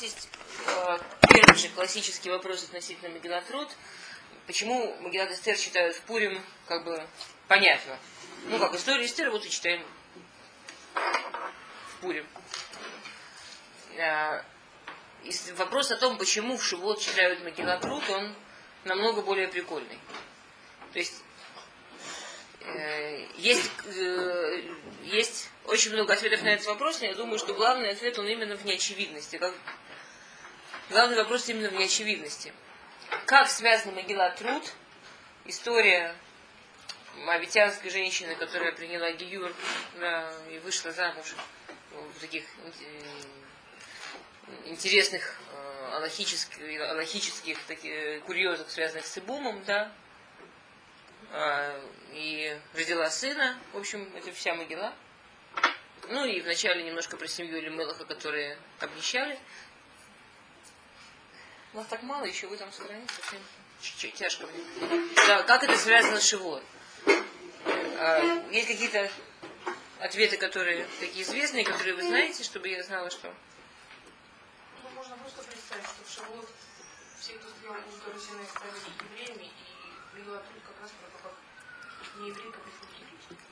нас есть э, первый же классический вопрос относительно Магилатрут. Почему Магилат Эстер читают в Пурим, как бы понятно. Ну как, историю Эстера вот и читаем в Пурим. Э, вопрос о том, почему в Шивот читают Магилатрут, он намного более прикольный. То есть э, есть, э, есть очень много ответов на этот вопрос, но я думаю, что главный ответ, он именно в неочевидности. Как, главный вопрос именно в неочевидности. Как связана могила Труд, история авитянской женщины, которая приняла Гиюр да, и вышла замуж в таких интересных э, аллахических, аллахических таких, курьезах, связанных с Ибумом, да, э, и родила сына. В общем, это вся могила. Ну и вначале немножко про семью или Мелаха, которые обнищали. У нас так мало, еще вы там сохраните, совсем чуть-чуть тяжко. Да, как это связано с Шивой? А, есть какие-то ответы, которые такие известные, которые вы знаете, чтобы я знала, что... Ну, можно просто представить, что в Шавуот все, кто сделал Узду Русиной, стали евреями, и Мила тут как раз про то, как не еврейка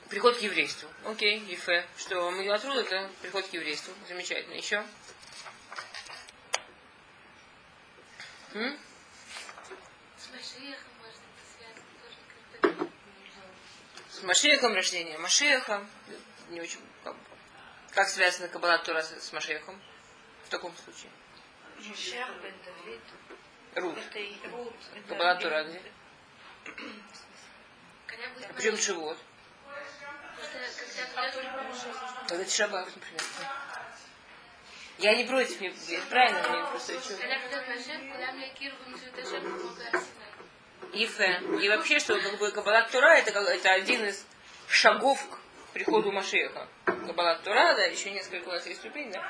Приход к еврейству. Окей, Ефе. Что Магилатруд это приход к еврейству. Замечательно. Еще? М? С Машиехом рождение Машиеха. Не очень, как, как связана Каббала Тора с Машиехом? В таком случае. Рут. Каббала Тора где? Причем живот. Это шаббат, например. Я не против, мне правильно, мне просто хочу. Ифе. И вообще, что как бы Каббалат Тура это, это один из шагов к приходу Машеха. Каббалат Тура, да, еще несколько у нас есть ступень, да,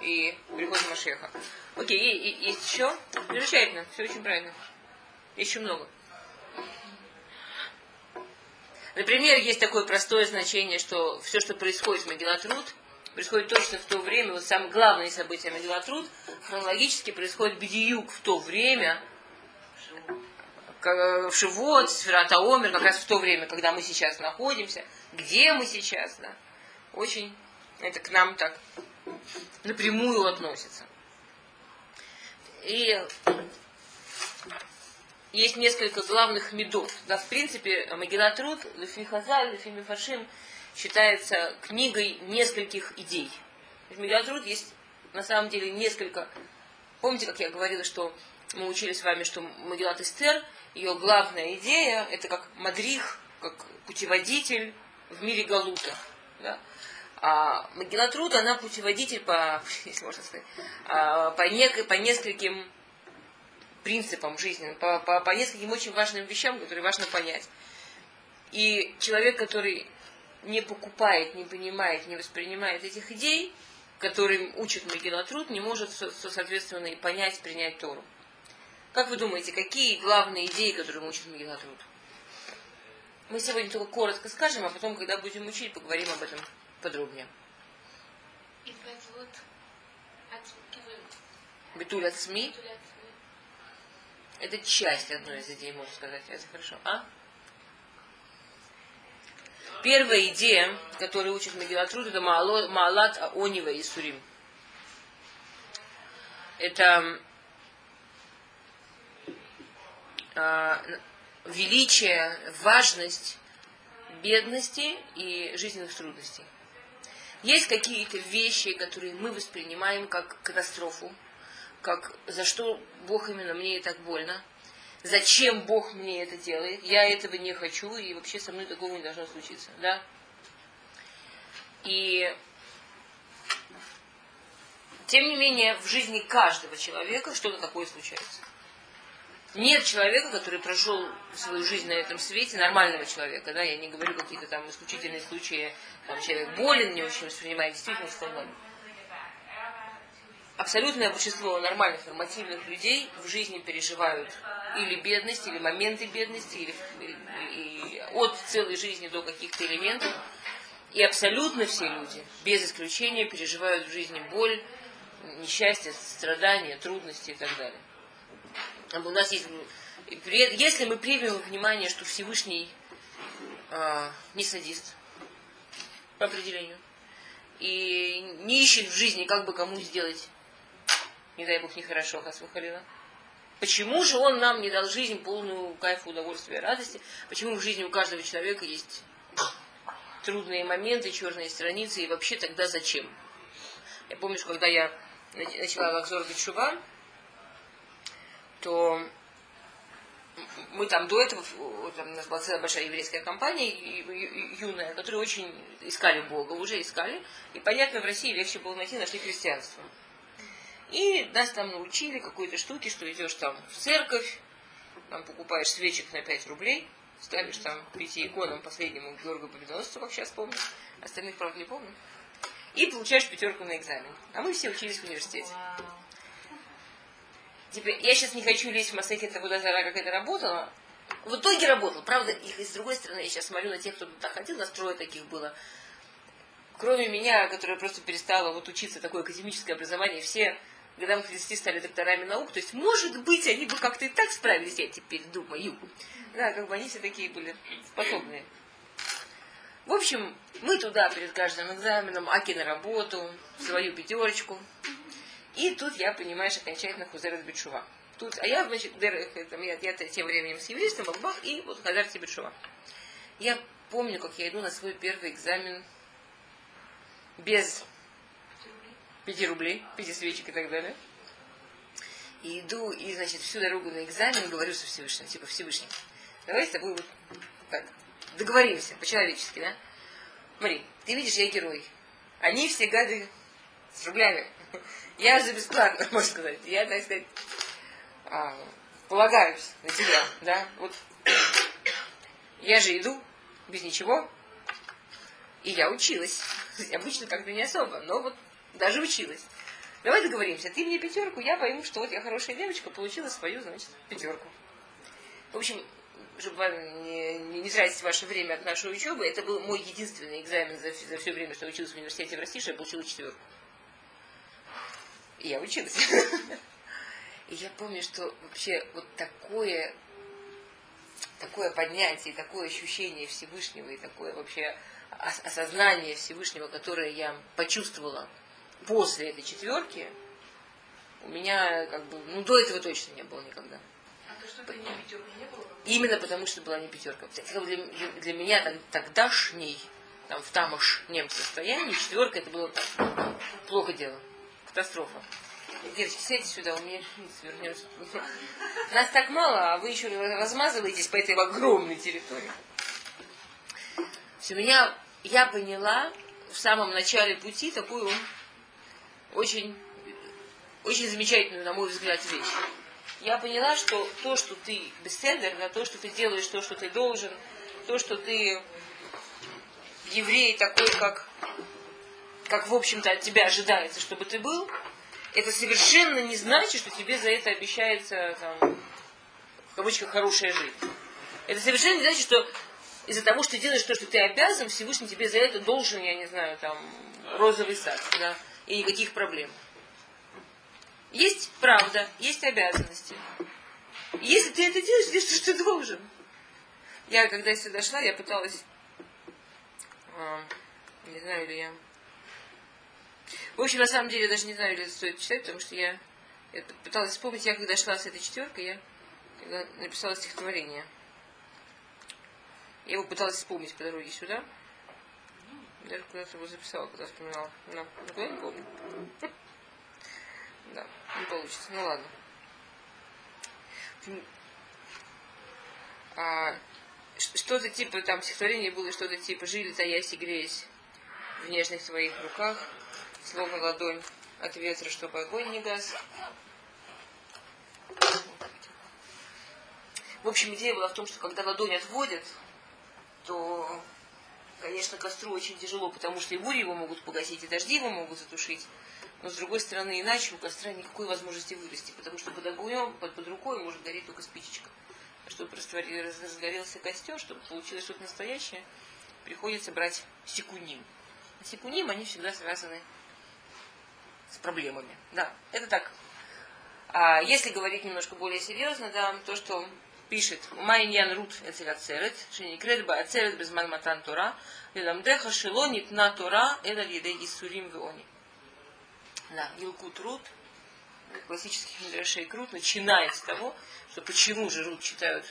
и приход Машеха. Окей, и, и, есть еще? Замечательно, все очень правильно. Еще много. Например, есть такое простое значение, что все, что происходит в Магилатруд, происходит точно в то время, вот самое главное событие Магилатруд, хронологически происходит бедиюк в то время, в Шивот, Сферата Омер, как раз в то время, когда мы сейчас находимся, где мы сейчас, да, очень это к нам так напрямую относится. И есть несколько главных медов. Да, в принципе, Магилатруд, Лефи Хазаль, Лефи считается книгой нескольких идей. В Магилатруд есть на самом деле несколько... Помните, как я говорила, что мы учили с вами, что Магилат Эстер, ее главная идея, это как мадрих, как путеводитель в мире Галута. Да? А Магилатруд, она путеводитель по, если можно сказать, а, по, нек, по нескольким принципам жизни, по, по, по нескольким очень важным вещам, которые важно понять. И человек, который не покупает, не понимает, не воспринимает этих идей, которым учит Магилатруд, не может, соответственно, и понять, принять Тору. Как вы думаете, какие главные идеи, которые учит Магилатруд? Мы сегодня только коротко скажем, а потом, когда будем учить, поговорим об этом подробнее. Бетуль от СМИ. Это часть одной из идей, можно сказать. Это хорошо. А? Первая идея, которую учит Магилатрут, это Маалат Аонива и Сурим. Это э, величие, важность бедности и жизненных трудностей. Есть какие-то вещи, которые мы воспринимаем как катастрофу, как за что Бог именно мне и так больно, зачем Бог мне это делает, я этого не хочу, и вообще со мной такого не должно случиться, да? И тем не менее, в жизни каждого человека что-то такое случается. Нет человека, который прошел свою жизнь на этом свете, нормального человека, да, я не говорю какие-то там исключительные случаи, там человек болен, не очень воспринимает действительность и так далее абсолютное большинство нормальных, нормативных людей в жизни переживают или бедность, или моменты бедности, или, или, от целой жизни до каких-то элементов. И абсолютно все люди, без исключения, переживают в жизни боль, несчастья, страдания, трудности и так далее. У нас есть, если мы примем внимание, что Всевышний э, не садист по определению, и не ищет в жизни, как бы кому сделать, не дай бог, нехорошо, Хасвахалила. Почему же он нам не дал жизнь полную кайфа, удовольствия, радости? Почему в жизни у каждого человека есть трудные моменты, черные страницы, и вообще тогда зачем? Я помню, что когда я начала Лакзор Бетшува, то мы там до этого, там, у нас была целая большая еврейская компания, юная, которые очень искали Бога, уже искали. И понятно, в России легче было найти, нашли христианство. И нас там научили какой-то штуки, что идешь там в церковь, там покупаешь свечек на 5 рублей, ставишь там пяти иконам последнему Георгу Победоносцу, как сейчас помню, остальных, правда, не помню, и получаешь пятерку на экзамен. А мы все учились в университете. Теперь, я сейчас не хочу лезть в Масехе куда зара, как это работало. В итоге работало. Правда, и с другой стороны, я сейчас смотрю на тех, кто туда ходил, нас трое таких было. Кроме меня, которая просто перестала вот учиться такое академическое образование, все годам к 30 стали докторами наук. То есть, может быть, они бы как-то и так справились, я теперь думаю. Да, как бы они все такие были способные. В общем, мы туда перед каждым экзаменом, аки на работу, свою пятерочку. И тут я, понимаешь, окончательно хузер бетшува. Тут, а я, значит, дер, там, я, я тем временем с еврейством, бах, и вот хазар бетшува. Я помню, как я иду на свой первый экзамен без пяти рублей, пяти свечек и так далее. И иду, и, значит, всю дорогу на экзамен говорю со Всевышним, типа, Всевышний, давай с тобой вот так, договоримся, по-человечески, да? Смотри, ты видишь, я герой. Они все гады с рублями. Я за бесплатно, можно сказать. Я, так сказать, а, полагаюсь на тебя, да? Вот я же иду без ничего, и я училась. Обычно как-то не особо, но вот даже училась. Давай договоримся, ты мне пятерку, я пойму, что вот я хорошая девочка, получила свою, значит, пятерку. В общем, чтобы вам не, не, не тратить ваше время от нашей учебы, это был мой единственный экзамен за, за все время, что я училась в университете в России, что я получила четверку. И я училась. И я помню, что вообще вот такое, такое поднятие, такое ощущение Всевышнего и такое вообще осознание Всевышнего, которое я почувствовала после этой четверки, у меня как бы, ну до этого точно не было никогда. А то, что ты не пятерка не было? Именно потому, что была не пятерка. Для, для меня там, тогдашний, там, в тамошнем состоянии, четверка это было так, плохо дело. Катастрофа. Девочки, сядьте сюда, у меня свернется. Нас так мало, а вы еще размазываетесь по этой огромной территории. Все, меня, я поняла в самом начале пути такую очень, очень замечательную, на мой взгляд, вещь. Я поняла, что то, что ты бестселлер, да, то, что ты делаешь, то, что ты должен, то, что ты еврей такой, как, как в общем-то, от тебя ожидается, чтобы ты был, это совершенно не значит, что тебе за это обещается, там, в кавычках, хорошая жизнь. Это совершенно не значит, что из-за того, что ты делаешь то, что ты обязан, Всевышний тебе за это должен, я не знаю, там, розовый сад. Да? И никаких проблем. Есть правда, есть обязанности. Если ты это делаешь, делаешь то, что ты должен. Я, когда сюда шла, я пыталась, э, не знаю ли я, в общем, на самом деле, я даже не знаю, ли стоит читать, потому что я, я пыталась вспомнить, я когда шла с этой четверкой, я когда написала стихотворение. Я его пыталась вспомнить по дороге сюда. Даже куда-то его записала, когда вспоминала. Но никуда не помню. Да, не получится. Ну ладно. А, что-то типа, там стихотворение было, что-то типа «Жили, таясь и греясь в нежных твоих руках, словно ладонь от ветра, чтобы огонь не гас». В общем, идея была в том, что когда ладонь отводят, то Конечно, костру очень тяжело, потому что и бури его могут погасить, и дожди его могут затушить. Но, с другой стороны, иначе у костра никакой возможности вырасти, потому что под огнем, под, под рукой может гореть только спичечка. А чтобы разгорелся костер, чтобы получилось что-то настоящее, приходится брать секуним. А секуним, они всегда связаны с проблемами. Да, это так. А если говорить немножко более серьезно, да, то, что пишет Майньян Рут Эцеляцерет, Шеникрет Баацерет без Матан Тора, Лиламдеха Шелонит на Тора, Эда Лидей Исурим Виони. Да, Илкут Рут, классических Мидрашей Крут, начинает с того, что почему же Рут читают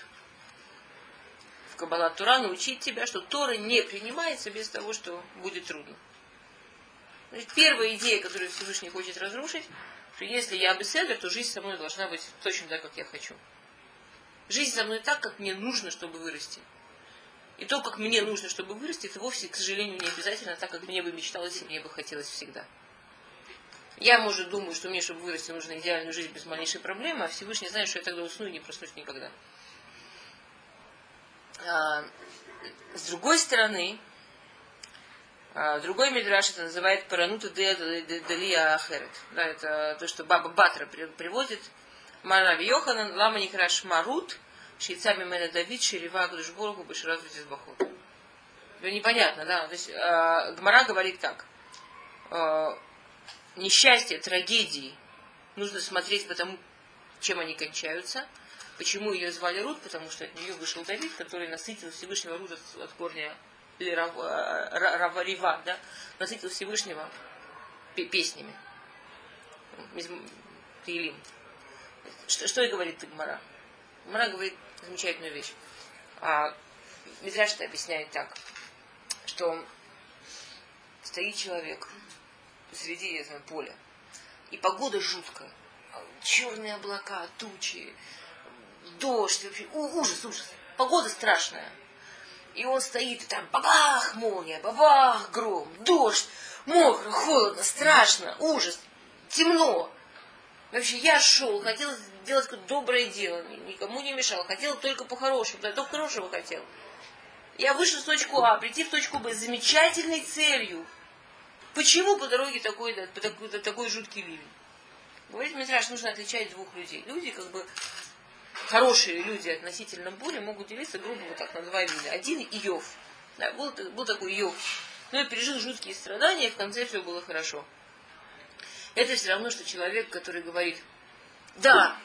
в Каббала Тура, научить тебя, что Тора не принимается без того, что будет трудно. Значит, первая идея, которую Всевышний хочет разрушить, что если я беседер, то жизнь со мной должна быть точно так, как я хочу. Жизнь со мной так, как мне нужно, чтобы вырасти. И то, как мне нужно, чтобы вырасти, это вовсе, к сожалению, не обязательно так, как мне бы мечталось и мне бы хотелось всегда. Я, может, думаю, что мне, чтобы вырасти, нужно идеальную жизнь без малейшей проблемы, а Всевышний знает, что я тогда усну и не проснусь никогда. А, с другой стороны, а, другой мидраш это называет паранута далия ахерет. Да, это то, что Баба Батра приводит. Марави Йоханан, лама некраш марут, шейцами мене Давид, шерива гдушборгу, бахут. Это непонятно, да. То есть э, Гмара говорит так. Э, несчастье, трагедии нужно смотреть по тому, чем они кончаются – Почему ее звали Рут? Потому что от нее вышел Давид, который насытил Всевышнего Рут от, корня или Раварива, да, насытил Всевышнего песнями. Таилим. Что, что и говорит Тагмара? Гмара говорит замечательную вещь. А Мидраш объясняет так, что стоит человек я знаю, поля, и погода жуткая. Черные облака, тучи, дождь, вообще, ужас, ужас. Погода страшная. И он стоит, и там бабах, молния, бабах, гром, дождь, мокро, холодно, страшно, ужас, темно. Вообще, я шел, хотел сделать какое-то доброе дело, никому не мешал, хотел только по-хорошему, только хорошего хотел. Я вышел в точку А, прийти в точку Б с замечательной целью. Почему по дороге такой, такой, такой жуткий ливень? Говорит Митраш, нужно отличать двух людей. Люди как бы хорошие люди относительно бури могут делиться, грубо вот так, на два вида. Один Иов. Да, был, был такой Иов. Но ну, пережил жуткие страдания, и в конце все было хорошо. Это все равно, что человек, который говорит, да,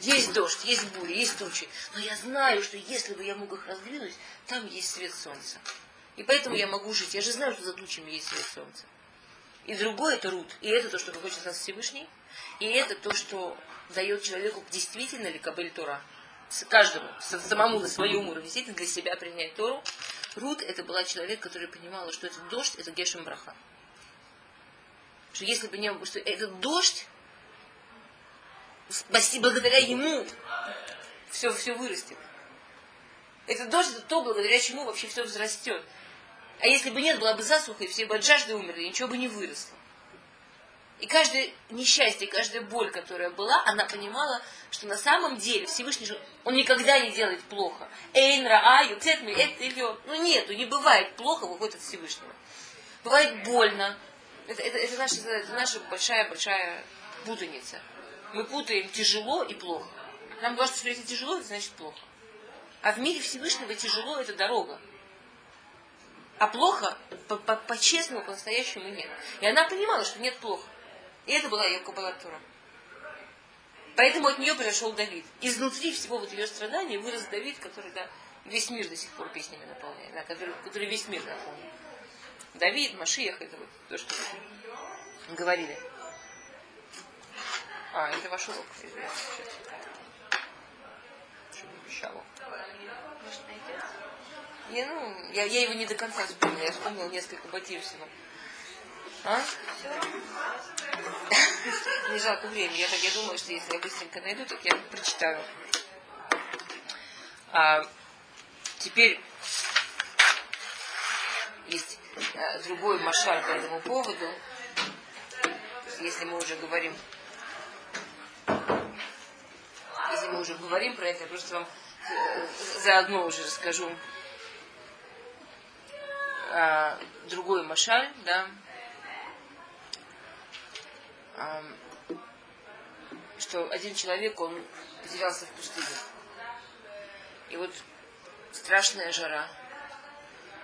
есть дождь, есть буря, есть тучи, но я знаю, что если бы я мог их раздвинуть, там есть свет солнца. И поэтому я могу жить. Я же знаю, что за тучами есть свет солнца. И другое это Рут. И это то, что хочет от нас Всевышний. И это то, что дает человеку действительно ли Кабель Тора. Каждому, самому на своем уровне, действительно для себя принять Тору. Рут это была человек, который понимала, что этот дождь это Гешем Браха. Что если бы не было, что этот дождь, спасибо, благодаря ему все, все вырастет. Этот дождь это то, благодаря чему вообще все взрастет. А если бы нет, была бы засуха, и все бы от жажды умерли, ничего бы не выросло. И каждое несчастье, каждая боль, которая была, она понимала, что на самом деле Всевышний же, он никогда не делает плохо. Эйнра, аю, цетми, это Ну нету, не бывает плохо, выходит от Всевышнего. Бывает больно. Это, это, это, наша, это наша большая-большая путаница. Мы путаем тяжело и плохо. Нам кажется, что если тяжело, это значит плохо. А в мире Всевышнего тяжело это дорога. А плохо по-честному, по, по-настоящему нет. И она понимала, что нет плохо. И это была ее кабалатура. Поэтому от нее пришел Давид. Изнутри всего вот ее страдания вырос Давид, который да, весь мир до сих пор песнями наполняет, да, который, который весь мир наполнил. Давид, Машиях, это вот то, что говорили. А, это ваш урок. Что обещала. Не, ну, я, я его не до конца вспомнила. Я вспомнила несколько всего. А? Не жалко времени. Я, так, я думаю, что если я быстренько найду, так я прочитаю. А, теперь есть другой машаль по этому поводу. Если мы уже говорим если мы уже говорим про это, я просто вам э, заодно уже расскажу а, другой машаль, да, что один человек, он потерялся в пустыне. И вот страшная жара.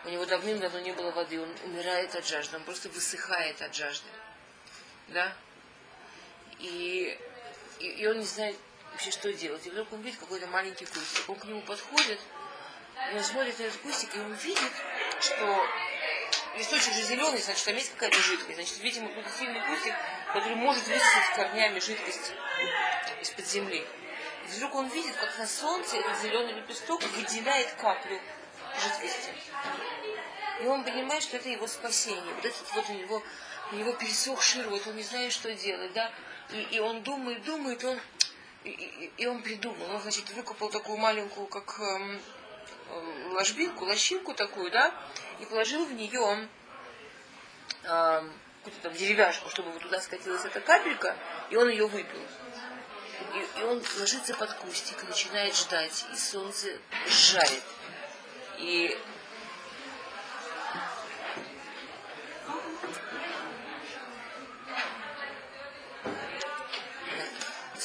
У него давным-давно не было воды, он умирает от жажды, он просто высыхает от жажды. Да? И, и, и он не знает вообще, что делать. И вдруг он видит какой-то маленький кустик. Он к нему подходит, и он смотрит на этот кустик, и он видит, что листочек же зеленый, значит, там есть какая-то жидкость. Значит, видимо, какой-то сильный кустик, который может высосать корнями жидкость из-под земли. И вдруг он видит, как на солнце этот зеленый лепесток выделяет каплю жидкости. И он понимает, что это его спасение. Вот этот вот у него, у него пересохший рот, он не знает, что делать, да. И, и он думает, думает, он, и, и, он придумал. Он, значит, выкопал такую маленькую, как эм, ложбинку, лощинку такую, да, и положил в нее эм, какую-то там деревяшку, чтобы вот туда скатилась эта капелька, и он ее выпил. И, и он ложится под кустик, начинает ждать, и солнце жарит. И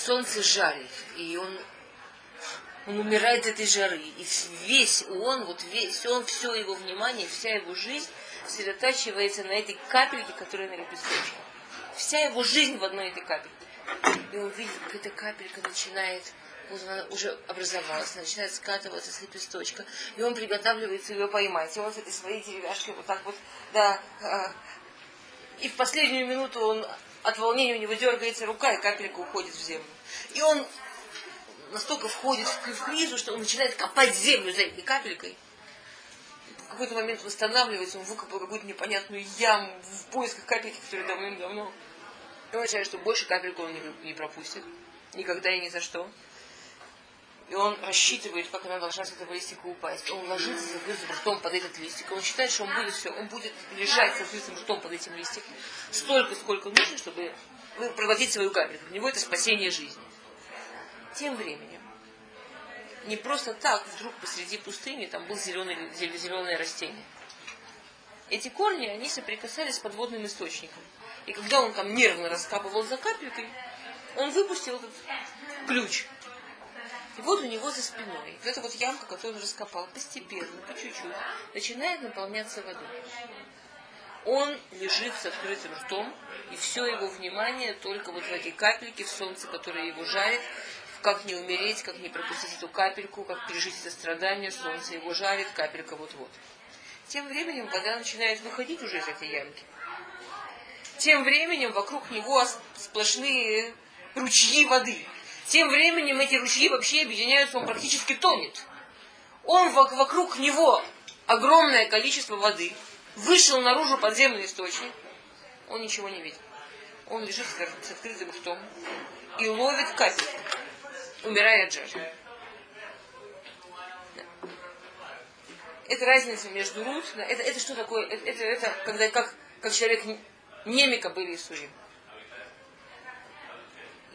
солнце жарит, и он, он умирает от этой жары. И весь он, вот весь он, все его внимание, вся его жизнь сосредотачивается на этой капельке, которая на лепесточке. Вся его жизнь в одной этой капельке. И он видит, как эта капелька начинает вот она уже образовалась, начинает скатываться с лепесточка, и он приготавливается ее поймать. И он с этой своей деревяшкой вот так вот, да, а, и в последнюю минуту он от волнения у него дергается рука, и капелька уходит в землю. И он настолько входит в кризу, что он начинает копать землю за этой капелькой. В какой-то момент восстанавливается, он выкопал какую-то непонятную яму в поисках капельки, которая давным-давно. И он решает, что больше капельку он не, не пропустит. Никогда и ни за что. И он рассчитывает, как она должна с этого листика упасть. Он ложится с открытым ртом под этот листик. Он считает, что он будет все, он будет лежать с открытым ртом под этим листиком столько, сколько нужно, чтобы проглотить свою капельку. Для него это спасение жизни. Тем временем, не просто так вдруг посреди пустыни там был зеленый, зеленое растение. Эти корни, они соприкасались с подводным источником. И когда он там нервно раскапывал за капелькой, он выпустил этот ключ. И вот у него за спиной, вот эта вот ямка, которую он раскопал, постепенно, по чуть-чуть, начинает наполняться водой. Он лежит с открытым ртом, и все его внимание только вот в этой капельке, в солнце, которое его жарит, как не умереть, как не пропустить эту капельку, как пережить это страдание, солнце его жарит, капелька вот-вот. Тем временем вода начинает выходить уже из этой ямки. Тем временем вокруг него сплошные ручьи воды. Тем временем эти ручьи вообще объединяются, он практически тонет. Он вокруг него огромное количество воды, вышел наружу подземный источник, он ничего не видит. Он лежит с открытым ртом и ловит капельку, умирая от жажды. Это разница между рут, да, это, это что такое? Это, это, это когда как, как человек немика были Исурим.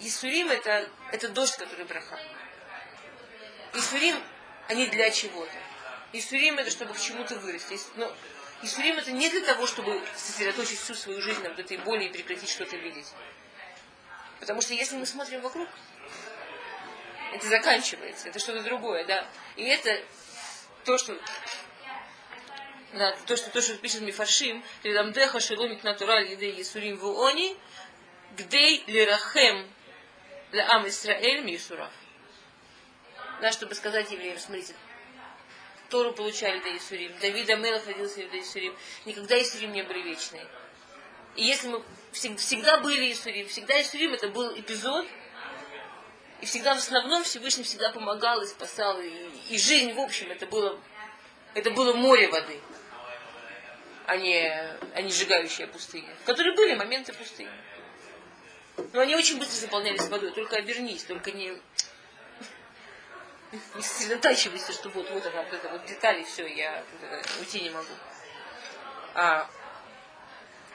Исурим это, это дождь, который браха. Исурим, они для чего-то. Исурим это чтобы к чему-то вырасти. Но Исурим это не для того, чтобы сосредоточить всю свою жизнь на вот этой боли и прекратить что-то видеть. Потому что если мы смотрим вокруг, это заканчивается, это что-то другое, да. И это то, что да, то, что, то, что пишет Мифаршим, Лидамдеха шеломит натураль едей Исурим в они, гдей лирахем для Ам Исраэль Мишурав. Да, чтобы сказать евреям, смотрите, Тору получали до Исурим, Давид Амелов родился до Исурим. Никогда Исурим не были вечные. И если мы всегда были Исурим, всегда Исурим это был эпизод, и всегда в основном Всевышний всегда помогал и спасал, и, и жизнь в общем это было, это было море воды, а не, а не сжигающая пустыня, в которой были моменты пустыни. Но они очень быстро заполнялись водой, только обернись, только не, не сосредотачивайся, что вот, вот она, вот это вот детали, все, я уйти не могу. А,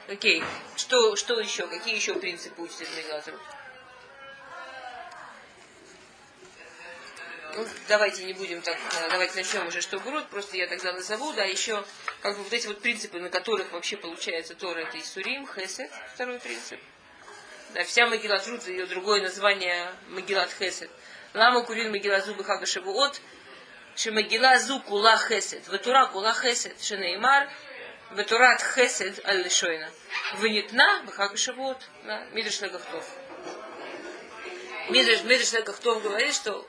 окей, что, что еще, какие еще принципы учат Мегазру? Ну, давайте не будем так, э, давайте начнем уже, что груд, просто я тогда назову, да, еще как бы вот эти вот принципы, на которых вообще получается Тора, это Исурим, Хесед, второй принцип. Да, вся מגילת רות, ее другое название מגילת חסד. למה קורין מגילה זו בחג השבועות, שמגילה זו כולה חסד, ותורה כולה חסד, שנאמר, ותורת חסד על לשונה. וניתנה בחג השבועות, מדרש לקח טוב. Мидраш, Мидраш кто говорит, что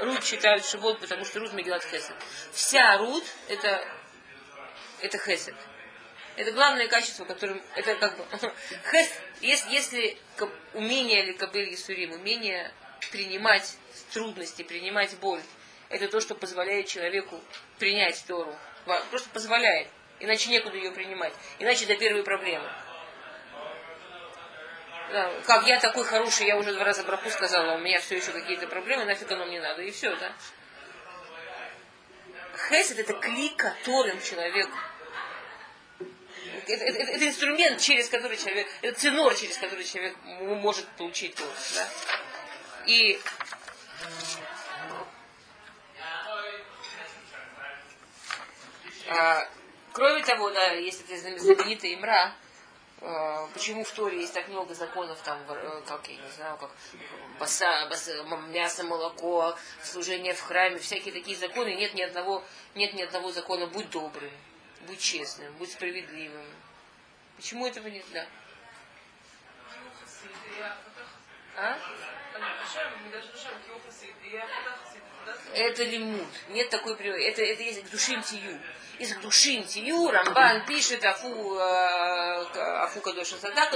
Рут читают Шавуот, потому что Рут מגילת חסד. Вся Рут это, это חסד. Это главное качество, которым это как бы хес, если, если умение или кабель Исурим, умение принимать трудности, принимать боль, это то, что позволяет человеку принять Тору. Просто позволяет. Иначе некуда ее принимать. Иначе это первые проблемы. Да, как я такой хороший, я уже два раза браку сказала, у меня все еще какие-то проблемы, нафиг оно мне надо, и все, да. Хесед это клик, которым человек это, это, это инструмент, через который человек, это ценор, через который человек может получить то. Да? И а, кроме того, да, есть эта знаменитая имра, а, почему в Торе есть так много законов, там, э, как, я не знаю, как баса, баса, мясо, молоко, служение в храме, всякие такие законы, нет ни одного, нет ни одного закона, будь добрым, будь честным, будь справедливым. Почему этого нет, да? А? Это лимут. Нет такой привычки. Это, это есть к душим тию. Из душим тию Рамбан пишет Афу, э, Афу Кадоша Садак.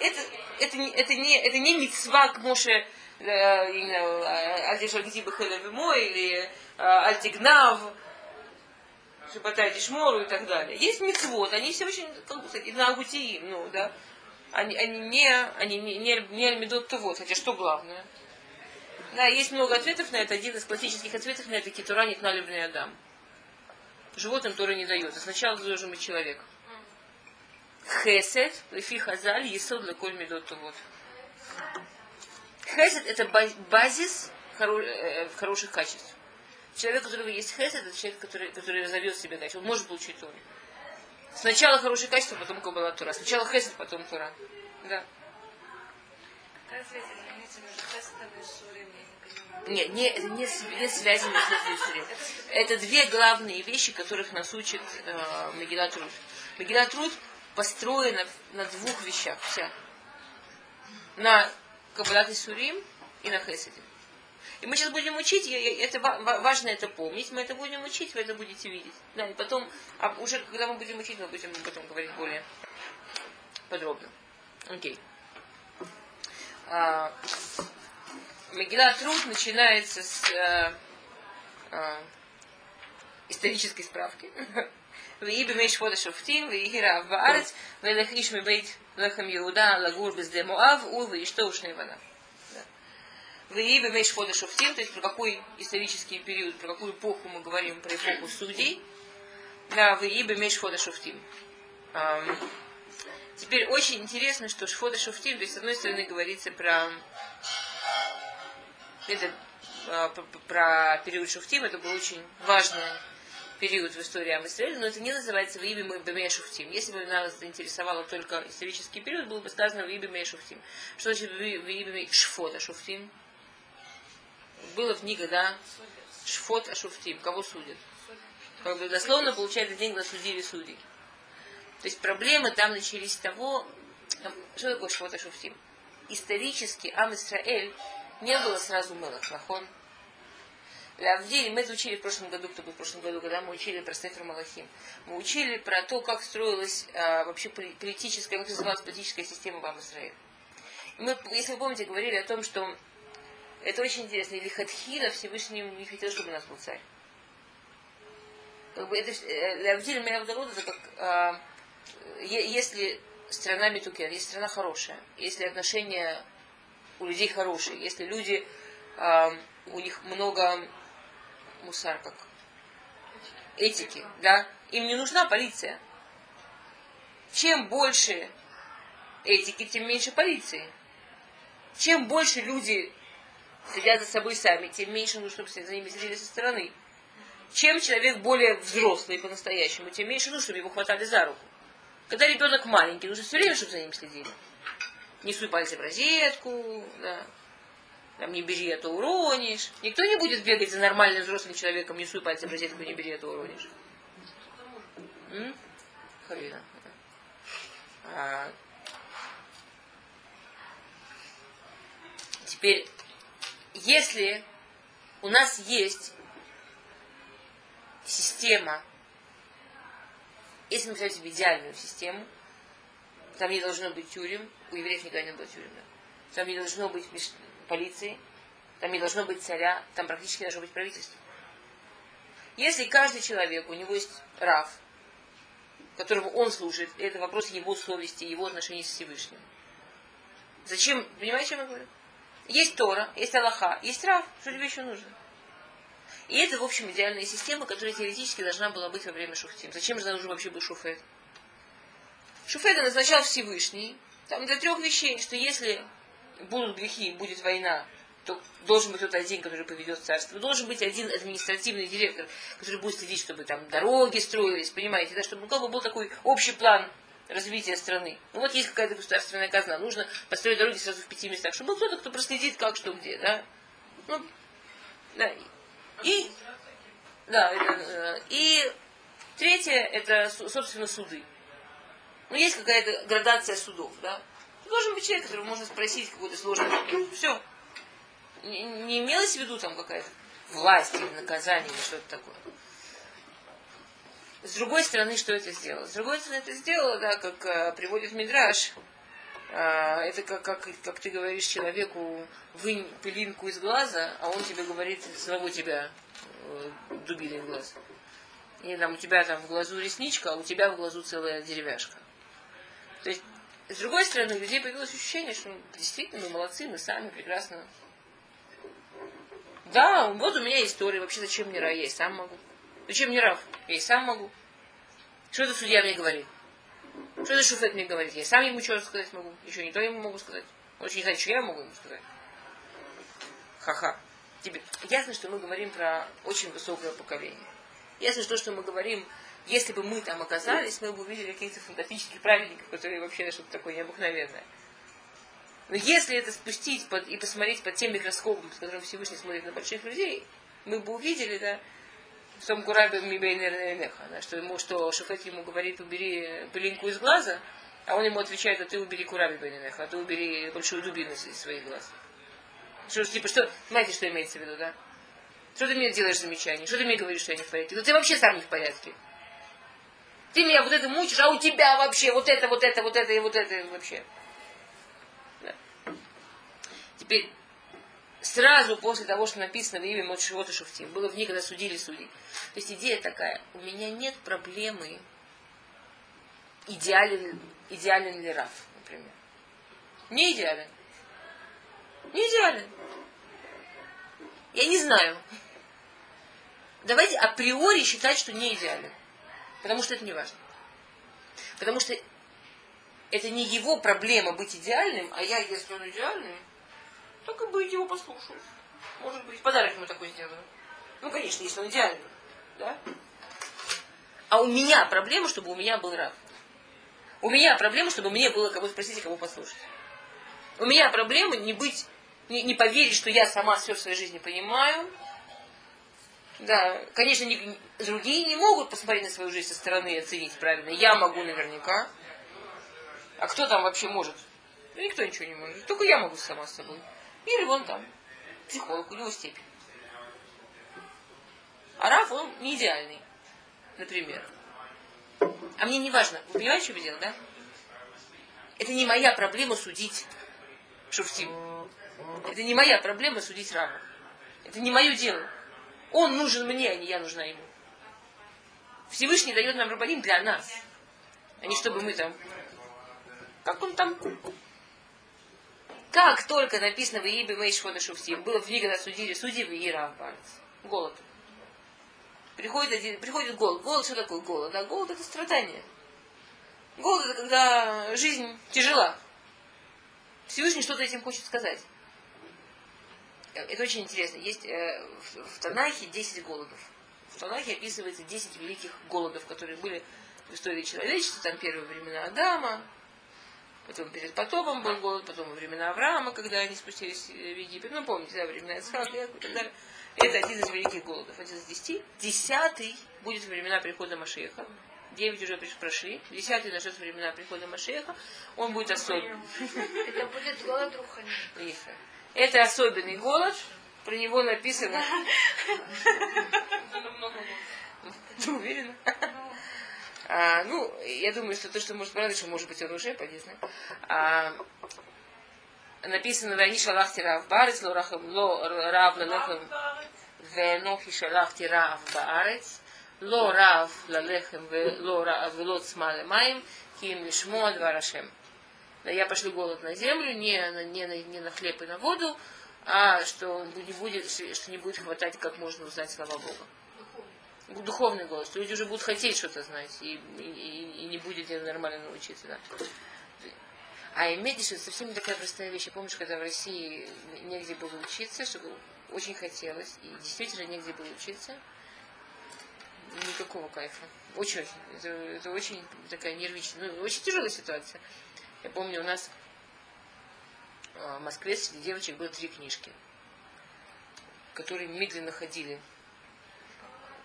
Это, это, это, не, это не митцва к Моше Альтишальгити Бахелевимо или Альтигнав. Шабатай Дишмору и так далее. Есть мецвод, они все очень, как бы на ну, да. Они, они не, они не, не, не альмедот хотя что главное? Да, есть много ответов на это. Один из классических ответов на это Китура нет налюбный Адам. Животным Тора не дается. Сначала должен быть человек. Хесед, лефи хазаль, есод для коль медот вот. Хесед это базис э, хороших качеств. Человек, у которого есть хесед, это человек, который, который зовет себе качество. Он может получить Тору. Сначала хорошее качество, потом Кабала Тура. Сначала хесед, потом Тура. Да. Нет, не, не, не связи между Сурим. Это две главные вещи, которых нас учит э, Мегилат Руд. Мегилат Руд построена на двух вещах вся. На Кабалат Сурим и на Хеседе. И мы сейчас будем учить, это важно это помнить, мы это будем учить, вы это будете видеть. Да, и потом, а уже когда мы будем учить, мы будем об этом говорить более подробно. Окей. А, Мегила Труд начинается с а, а, исторической справки. ויהי בימי שפוט השופטים, ויהי רעב בארץ, וילך איש מבית לחם יהודה לגור בשדה מואב, הוא ואשתו ושני בניו. Вии бемеш хода шуфтим, то есть про какой исторический период, про какую эпоху мы говорим, про эпоху судей. Да, Вии бемеш хода шуфтим. Теперь очень интересно, что Шфода Шуфтим, то есть с одной стороны говорится про это, а, про период Шуфтим, это был очень важный период в истории Амисраэля, но это не называется в имя Бемея Шуфтим. Если бы нас заинтересовало только исторический период, было бы сказано в имя Шуфтим. Что значит в имя Шфода Шуфтим? Было в книге, да, Шфот Ашуфтим, кого судят. Как бы дословно получается день, когда судили судей. То есть проблемы там начались с того, что такое Шфот Ашуфтим. Исторически Ам Исраэль не было сразу Мелах, Нахон. Лавдиль, мы это учили в прошлом году, кто был в прошлом году, когда мы учили про Стефер Малахим. Мы учили про то, как строилась а, вообще политическая, как называлась политическая система в Амисраиле. Мы, если вы помните, говорили о том, что это очень интересно. Или Хатхила Всевышний не хотел, чтобы у нас был царь. Как бы это, Лавдиль Меавдарут, это как а, если страна Митукен, если страна хорошая, если отношения у людей хорошие, если люди, а, у них много мусар, как этики, да, им не нужна полиция. Чем больше этики, тем меньше полиции. Чем больше люди следят за собой сами, тем меньше нужно, чтобы за ними следили со стороны. Чем человек более взрослый по-настоящему, тем меньше нужно, чтобы его хватали за руку. Когда ребенок маленький, нужно все время, чтобы за ним следили. Не суй пальцы в розетку, да. Там не бери, а то уронишь. Никто не будет бегать за нормальным взрослым человеком, не суй пальцы в розетку, не бери, а то уронишь. М? Харина. А... Теперь если у нас есть система, если мы представим идеальную систему, там не должно быть тюрем, у евреев никогда не было тюрем, там не должно быть полиции, там не должно быть царя, там практически должно быть правительство. Если каждый человек, у него есть рав, которому он служит, это вопрос его совести, его отношений с Всевышним. Зачем, понимаете, чем я говорю? Есть Тора, есть Аллаха, есть Рав, что тебе еще нужно? И это, в общем, идеальная система, которая теоретически должна была быть во время Шуфтим. Зачем же нужен вообще был Шуфет? Шуфета назначал Всевышний, там для трех вещей, что если будут грехи, будет война, то должен быть кто-то один, который поведет царство. Должен быть один административный директор, который будет следить, чтобы там дороги строились, понимаете, да, чтобы как бы был такой общий план развития страны. Ну вот есть какая-то государственная казна, нужно построить дороги сразу в пяти местах, чтобы был кто-то, кто проследит, как, что, где, да. Ну, да. И, да, э, и третье, это, собственно, суды. Ну, есть какая-то градация судов, да. Должен быть человек, которого можно спросить какой-то сложный вопрос. Все. Не, не имелось в виду там какая-то власть или наказание или что-то такое. С другой стороны, что это сделало? С другой стороны, это сделало, да, как э, приводит Мидраш, э, это как, как, как ты говоришь человеку, вынь пылинку из глаза, а он тебе говорит, самого тебя э, дубили в глаз. И там у тебя там в глазу ресничка, а у тебя в глазу целая деревяшка. То есть, с другой стороны, у людей появилось ощущение, что действительно мы молодцы, мы сами прекрасно. Да, вот у меня история, вообще зачем мне рай, я сам могу. Зачем мне рав? Я и сам могу. Что это судья мне говорит? Что это шуфет мне говорит? Я сам ему что сказать могу. Еще не то ему могу сказать. Очень не знает, что я могу ему сказать. Ха-ха. Тебе. Ясно, что мы говорим про очень высокое поколение. Ясно, что, что мы говорим, если бы мы там оказались, мы бы увидели каких-то фантастических праведников, которые вообще что-то такое необыкновенное. Но если это спустить под, и посмотреть под тем микроскопом, с которым Всевышний смотрит на больших людей, мы бы увидели, да, Сом Кураби Мибейнернеха, да, что ему, что Шуфет ему говорит, убери пылинку из глаза, а он ему отвечает, а ты убери Кураби Бейнернеха, а ты убери большую дубину из своих глаз. Что, типа, что, знаете, что имеется в виду, да? Что ты мне делаешь замечание? Что ты мне говоришь, что я не в порядке? Ну ты вообще сам не в порядке. Ты меня вот это мучишь, а у тебя вообще вот это, вот это, вот это и вот это вообще. Да. Теперь, сразу после того, что написано в имя Мочевота Шуфтим, было в ней, когда судили судей. То есть идея такая, у меня нет проблемы, идеален, идеален ли Раф, например. Не идеален. Не идеален. Я не знаю. Давайте априори считать, что не идеален. Потому что это не важно. Потому что это не его проблема быть идеальным, а я, если он идеальный, так и быть, его послушаю. Может быть, подарок ему такой сделаю. Ну, конечно, если он идеальный. Да? А у меня проблема, чтобы у меня был раб. У меня проблема, чтобы мне было кого спросить, кого послушать. У меня проблема не быть, не, не поверить, что я сама все в своей жизни понимаю. Да, конечно, не, другие не могут посмотреть на свою жизнь со стороны и оценить правильно. Я могу наверняка. А кто там вообще может? Ну, никто ничего не может. Только я могу сама с собой. Или вон там, психолог, у него степень. А Раф, он не идеальный, например. А мне не важно. Вы понимаете, что я делаю, да? Это не моя проблема судить Шуфтим. Это не моя проблема судить Рава. Это не мое дело. Он нужен мне, а не я нужна ему. Всевышний дает нам рабаним для нас. А не чтобы мы там... Как он там как только написано в Иибе Мейшхода Шуфтим, было в книге на судили судьи в Ира Голод. Приходит, один, приходит голод. Голод что такое голод? Да, голод это страдание. Голод это когда жизнь тяжела. Всевышний что-то этим хочет сказать. Это очень интересно. Есть э, в, в Танахе 10 голодов. В Танахе описывается 10 великих голодов, которые были в истории человечества. Там первые времена Адама, Потом перед потопом был голод, потом во времена Авраама, когда они спустились в Египет. Ну, помните, да, времена Исхака и так далее. Это один из великих голодов, один из десяти. Десятый будет времена прихода Машеха. Девять уже прошли. Десятый начнется времена прихода Машеха. Он будет особенный. Это будет голод Рухани. Это особенный голод. Про него написано. Ты уверена? А, ну, я думаю, что то, что может понравиться, может быть, он уже полезно. А, написано «Вани шалахти рав барец, ло рав лалехем, венохи шалахти рав баарец, ло рав лалехем, вело цма лемаем, ким лишмо дварашем». Я пошлю голод на землю, не, не, не, не на хлеб и на воду, а что не будет, что не будет хватать, как можно узнать слова Бога духовный голос. Люди уже будут хотеть что-то знать и, и, и не будет нормально научиться. Да. А иметь это совсем не такая простая вещь. Я помню, когда в России негде было учиться, чтобы очень хотелось, и действительно негде было учиться, никакого кайфа. Очень-очень. Это, это очень такая нервичная, ну, очень тяжелая ситуация. Я помню, у нас в Москве среди девочек было три книжки, которые медленно ходили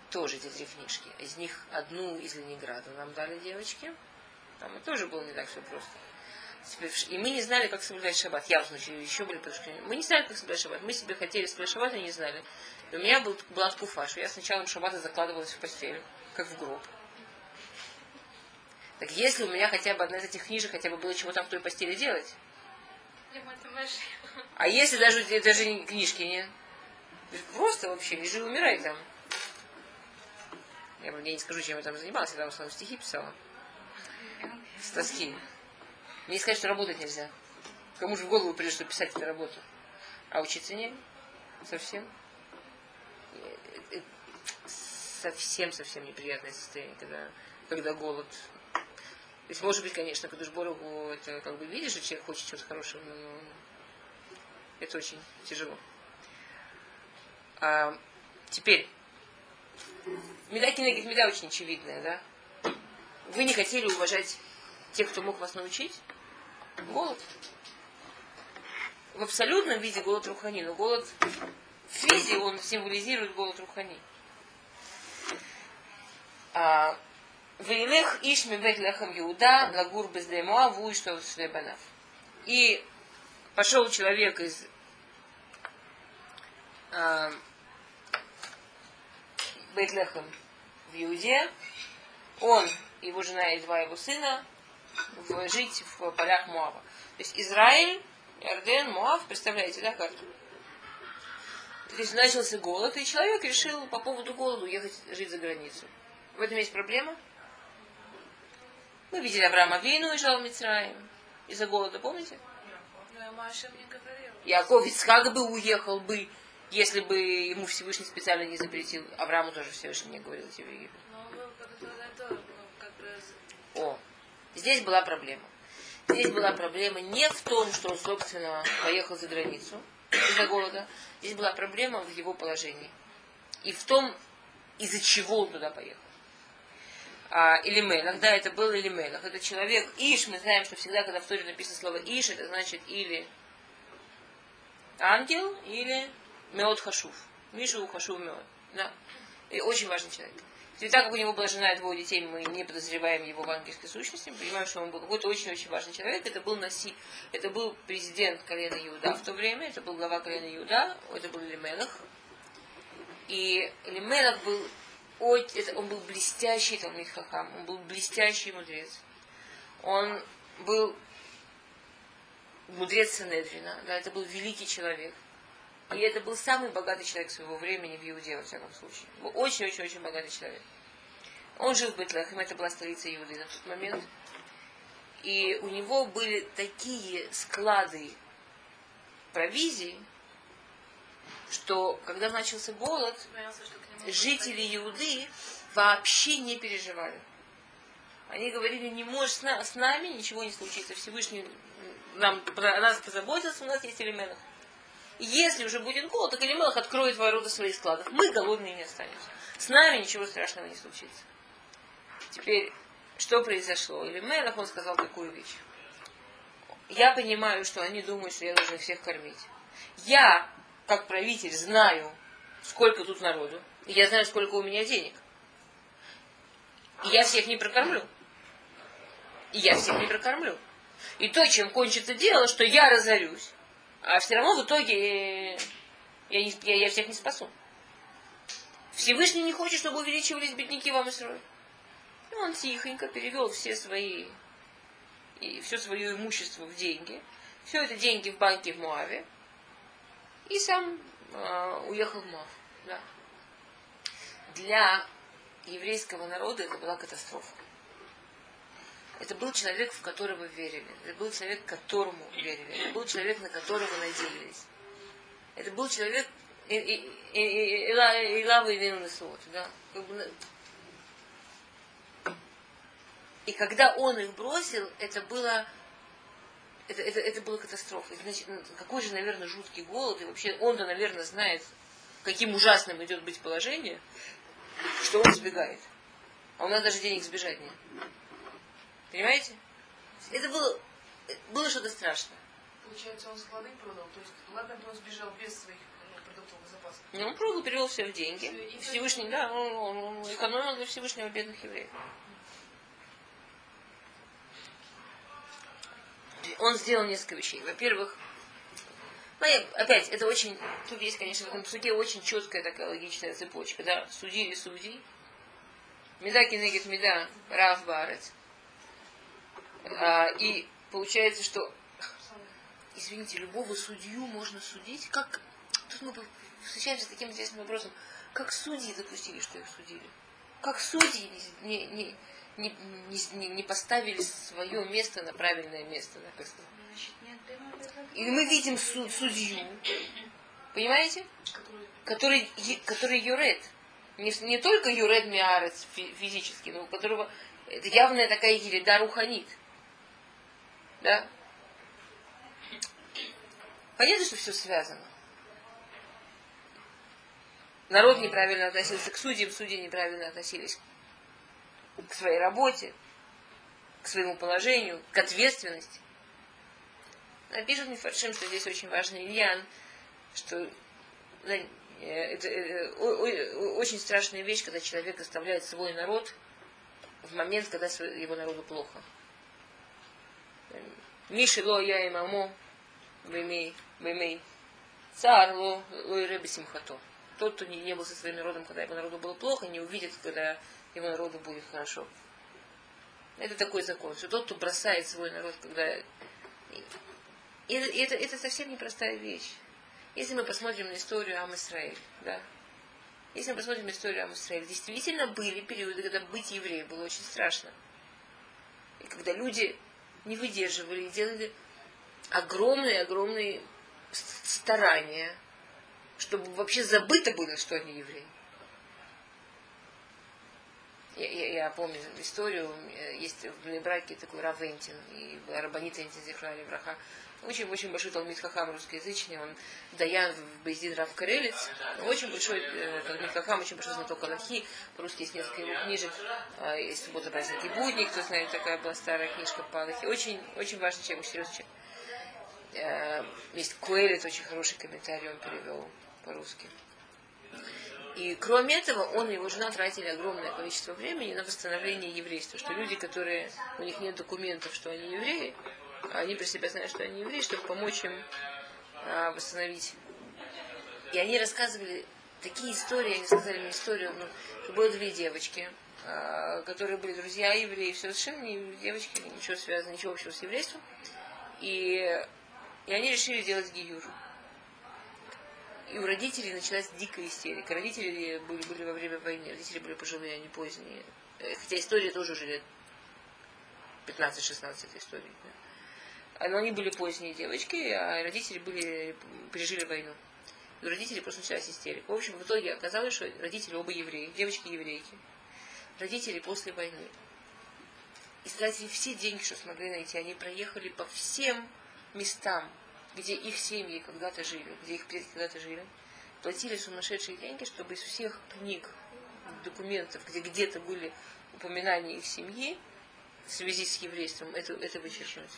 тоже эти три книжки. Из них одну из Ленинграда нам дали девочки. Там и тоже было не так все просто. И мы не знали, как соблюдать шаббат. Я, в случае, еще были подушки. Мы не знали, как соблюдать шаббат. Мы себе хотели соблюдать шаббат, и не знали. И у меня был, была ткуфа, что я с началом шаббата закладывалась в постель, как в гроб. Так если у меня хотя бы одна из этих книжек, хотя бы было чего там в той постели делать? А если даже, даже книжки нет? Просто вообще лежи умирай там. Я, я не скажу, чем я там занималась, я там в основном стихи писала. С тоски. Мне не сказать, что работать нельзя. Кому же в голову придет, что писать это работу? А учиться не? Совсем? Совсем-совсем неприятное состояние, когда, когда голод. То есть, может быть, конечно, когда Богу это как бы видишь, что человек хочет чего-то хорошего, но это очень тяжело. А, теперь, Меда кинегит меда очень очевидная, да? Вы не хотели уважать тех, кто мог вас научить? Голод. В абсолютном виде голод Рухани, но голод в физе, он символизирует голод Рухани. А, Вейнех Ишми Бетлехам Иуда, Лагур Бездемуа, Вуй, что Шлебанав. И пошел человек из а, Бейтлехем в Иуде, он, его жена и два его сына в, жить в полях Муава. То есть Израиль, Иорден, Муав, представляете, да, карту? То есть начался голод, и человек решил по поводу голода уехать жить за границу. В этом есть проблема? Мы видели Авраама Вину уезжал в Мицраим из-за голода, помните? Яков Ицхак бы уехал бы если бы ему Всевышний специально не запретил, Аврааму тоже Всевышний не говорил идти в Египет. О, здесь была проблема. Здесь была проблема не в том, что он, собственно, поехал за границу из-за голода. Здесь была проблема в его положении. И в том, из-за чего он туда поехал. А, Илимелах, да, это был Илимелах. Это человек Иш, мы знаем, что всегда, когда в Торе написано слово Иш, это значит или ангел, или Меот Хашув. Мишу Хашув Меот. Да. И очень важный человек. И так как у него была жена и двое детей, мы не подозреваем его в ангельской сущности, мы понимаем, что он был какой-то очень-очень важный человек. Это был Наси, это был президент колена Иуда в то время, это был глава колена Иуда, это был Лемелах. И Лемелах был, он был блестящий Талмит Хахам, он был блестящий мудрец. Он был мудрец Санедрина, да, это был великий человек. И это был самый богатый человек своего времени в Иуде, во всяком случае. Очень-очень-очень богатый человек. Он жил в Бетлехем, это была столица Иуды на тот момент. И у него были такие склады провизии, что когда начался голод, жители Иуды вообще не переживали. Они говорили, не может с нами ничего не случится. Всевышний нам, о нас позаботился, у нас есть элемент. Если уже будет голод, то Галимелах откроет ворота своих складов. Мы голодные не останемся. С нами ничего страшного не случится. Теперь, что произошло? Или Мелах, он сказал такую вещь. Я понимаю, что они думают, что я должен всех кормить. Я, как правитель, знаю, сколько тут народу. И я знаю, сколько у меня денег. И я всех не прокормлю. И я всех не прокормлю. И то, чем кончится дело, что я разорюсь, а все равно в итоге Я, не, я, я всех не спасу. Всевышний не хочет, чтобы увеличивались бедняки вам Исрой. И он тихонько перевел все свои, и все свое имущество в деньги. Все это деньги в банке в Муаве. И сам э, уехал в Муав. Да. Для еврейского народа это была катастрофа. Это был человек, в которого верили. Это был человек, которому верили. Это был человек, на которого надеялись. Это был человек, и лавы и Виннесот, да. И когда он их бросил, это было это, это, это была катастрофа. Значит, ну, какой же, наверное, жуткий голод. И вообще он-то, наверное, знает, каким ужасным идет быть положение, что он сбегает. А у нас даже денег сбежать нет. Понимаете? Это было, было что-то страшное. Получается, он склады продал. То есть, ладно бы он сбежал без своих ну, продуктовых запасов. Ну, он продал, перевел все в деньги. Все, Всевышний, да, он, он, он экономил для Всевышнего бедных евреев. Он сделал несколько вещей. Во-первых, ну, опять, это очень, тут есть, конечно, в этом суде очень четкая такая логичная цепочка, да, судили судей, меда кинегит меда, рав барец, а, и получается, что, извините, любого судью можно судить, как, тут мы встречаемся с таким интересным вопросом, как судьи допустили, что их судили? Как судьи не, не, не, не, не поставили свое место на правильное место, да, как И мы видим суд, судью, понимаете, который, который юрет. Не, не только юрет миарец физически, но у которого это явная такая ереда руханит. Да? Понятно, что все связано. Народ неправильно относился к судьям, судьи неправильно относились к своей работе, к своему положению, к ответственности. Напишут Мифаршим, что здесь очень важный Ильян, что э, это, это очень страшная вещь, когда человек оставляет свой народ в момент, когда его народу плохо. Миши ло я и мамо, бемей, бемей, цар ло, и рэбе симхато. Тот, кто не, не был со своим народом, когда его народу было плохо, не увидит, когда его народу будет хорошо. Это такой закон, что тот, кто бросает свой народ, когда... И это, это совсем непростая вещь. Если мы посмотрим на историю Ам Исраиль, да, если мы посмотрим на историю Ам Исраиль, действительно были периоды, когда быть евреем было очень страшно. И когда люди не выдерживали и делали огромные-огромные старания, чтобы вообще забыто было, что они евреи. Я, я, я помню историю, есть в браке такой Равентин, и Рабанит Энтин Зихрали Браха, очень-очень большой талмит Хахам русскоязычный, он Даян в Бейздин Рав Карелец, очень большой э, талмит Хахам, очень большой знаток Аллахи, по-русски есть несколько его книжек, э, есть «Суббота, праздники, будни», кто знает, такая была старая книжка по Аллахе, очень, очень важный человек, очень серьезный человек. Э, есть Куэлит, очень хороший комментарий он перевел по-русски. И кроме этого, он и его жена тратили огромное количество времени на восстановление еврейства, что люди, которые, у них нет документов, что они евреи, они про себя знают, что они евреи, чтобы помочь им а, восстановить. И они рассказывали такие истории, они сказали мне историю, ну, что было две девочки, а, которые были друзья евреи, все совершенно не девочки, ничего связано, ничего общего с еврейством. И, и они решили делать гиюр. И у родителей началась дикая истерика. Родители были, были во время войны, родители были пожилые, они поздние. Э, хотя история тоже уже лет 15-16 этой истории. Да. Но они были поздние девочки, а родители были, пережили войну. И у родителей просто началась истерика. В общем, в итоге оказалось, что родители оба евреи, девочки еврейки. Родители после войны. И тратили все деньги, что смогли найти. Они проехали по всем местам, где их семьи когда-то жили, где их предки когда-то жили. Платили сумасшедшие деньги, чтобы из всех книг, документов, где где-то были упоминания их семьи, в связи с еврейством, это, это вычеркнуть.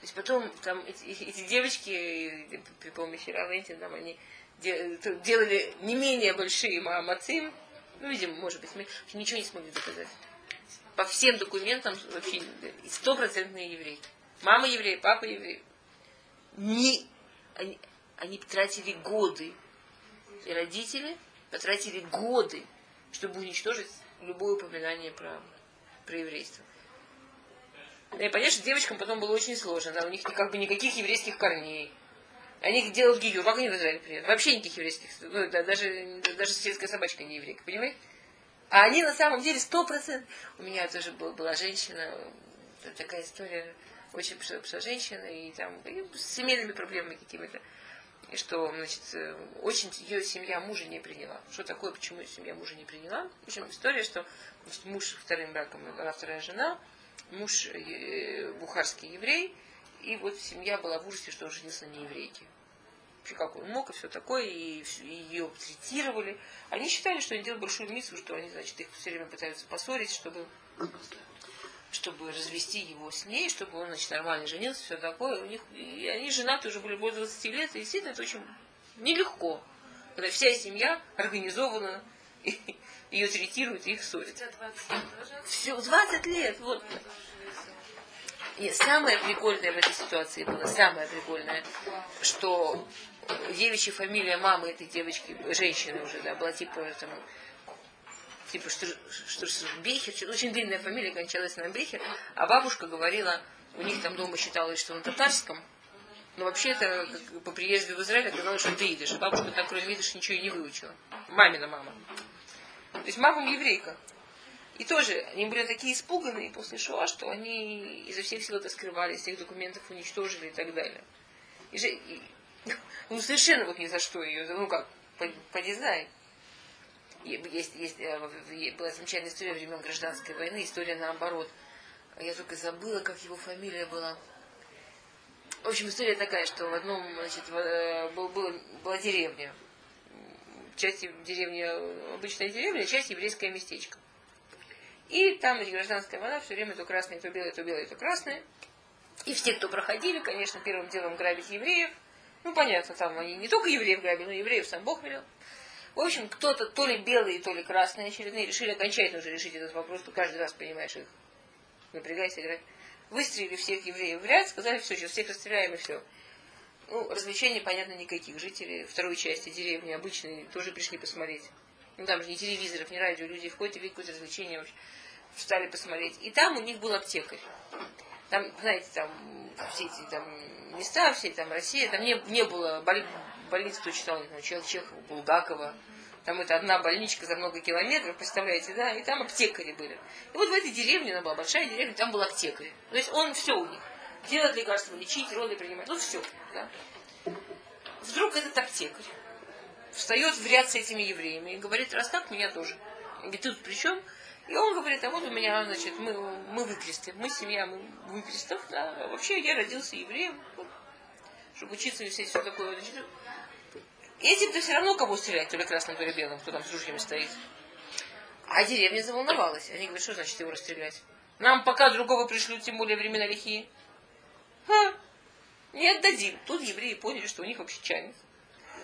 То есть потом там эти, эти девочки при помощи Равентин, там они делали не менее большие мамацим, ну, видимо, может быть, мы ничего не смогли доказать. По всем документам вообще стопроцентные евреи. Мама еврей, папа еврей. Не, они, Они тратили годы. И родители потратили годы, чтобы уничтожить любое упоминание про, про еврейство. Да, и понятно, что девочкам потом было очень сложно. Да, у них как бы никаких еврейских корней. Они делают гигюр. Как они в Израиле? Вообще никаких еврейских. Ну, да, даже, даже соседская собачка не еврейка, понимаете? А они на самом деле сто процентов. У меня тоже был, была женщина, такая история, очень пришла женщина, и там и с семейными проблемами какими-то. И что, значит, очень ее семья мужа не приняла. Что такое, почему семья мужа не приняла? В общем, история, что значит, муж вторым браком, она вторая жена, муж э, бухарский еврей, и вот семья была в ужасе, что он женился на нееврейке вообще как он мог и все такое, и, и ее третировали. Они считали, что они делают большую миссу, что они, значит, их все время пытаются поссорить, чтобы, чтобы развести его с ней, чтобы он, значит, нормально женился, все такое. У них, и они женаты уже были более 20 лет, и действительно это очень нелегко, когда вся семья организована, ее третируют, и их ссорят. Все, 20 лет, вот. Нет, самое прикольное в этой ситуации было, самое прикольное, что девичья фамилия мамы этой девочки, женщины уже, да, была типа там, типа что, что, что Бехер, очень длинная фамилия кончалась на Бехер, а бабушка говорила, у них там дома считалось, что на татарском, но вообще это по приезду в Израиль оказалось, что ты идешь. Бабушка так кроме видишь ничего и не выучила. Мамина мама. То есть мама еврейка. И тоже они были такие испуганные после Шоа, что они изо всех сил это скрывали, всех документов уничтожили и так далее. И же, и, ну, совершенно вот ни за что ее, ну как, поди знай. Есть, есть, э, была замечательная история времен гражданской войны, история наоборот. Я только забыла, как его фамилия была. В общем, история такая, что в одном, значит, э, был, была, была деревня. Часть деревни, обычная деревня, часть еврейское местечко. И там ведь гражданская война, все время то красные, то белые, то белые, то красные. И все, кто проходили, конечно, первым делом грабить евреев. Ну, понятно, там они не только евреев грабили, но евреев сам Бог велел. В общем, кто-то, то ли белые, то ли красные очередные, решили окончательно уже решить этот вопрос, ты каждый раз понимаешь их. Напрягайся играть. Выстрелили всех евреев в ряд, сказали, все, сейчас всех расстреляем и все. Ну, развлечений, понятно, никаких. Жители второй части деревни обычные тоже пришли посмотреть. Ну, там же ни телевизоров, ни радио, люди входят и видят какое-то развлечение встали посмотреть. И там у них был аптекарь. Там, знаете, там все эти там места, все там Россия, там не, не было боли, больниц, кто читал, не Чехова, Булгакова. Там это одна больничка за много километров, представляете, да, и там аптекари были. И вот в этой деревне, она была большая деревня, там был аптекарь. То есть он все у них. Делать лекарства, лечить, роды принимать, ну все, да. Вдруг этот аптекарь встает в ряд с этими евреями и говорит, раз меня тоже. И тут при чем? И он говорит, а вот у меня, значит, мы, мы выкресты, мы семья, мы выкрестов, да. А вообще я родился евреем, чтобы учиться и все, такое. Этим-то все равно кого стрелять, то ли красным, то ли белым, кто там с ружьями стоит. А деревня заволновалась. Они говорят, что значит его расстрелять? Нам пока другого пришлют, тем более времена лихие. Ха, не отдадим. Тут евреи поняли, что у них вообще чайник.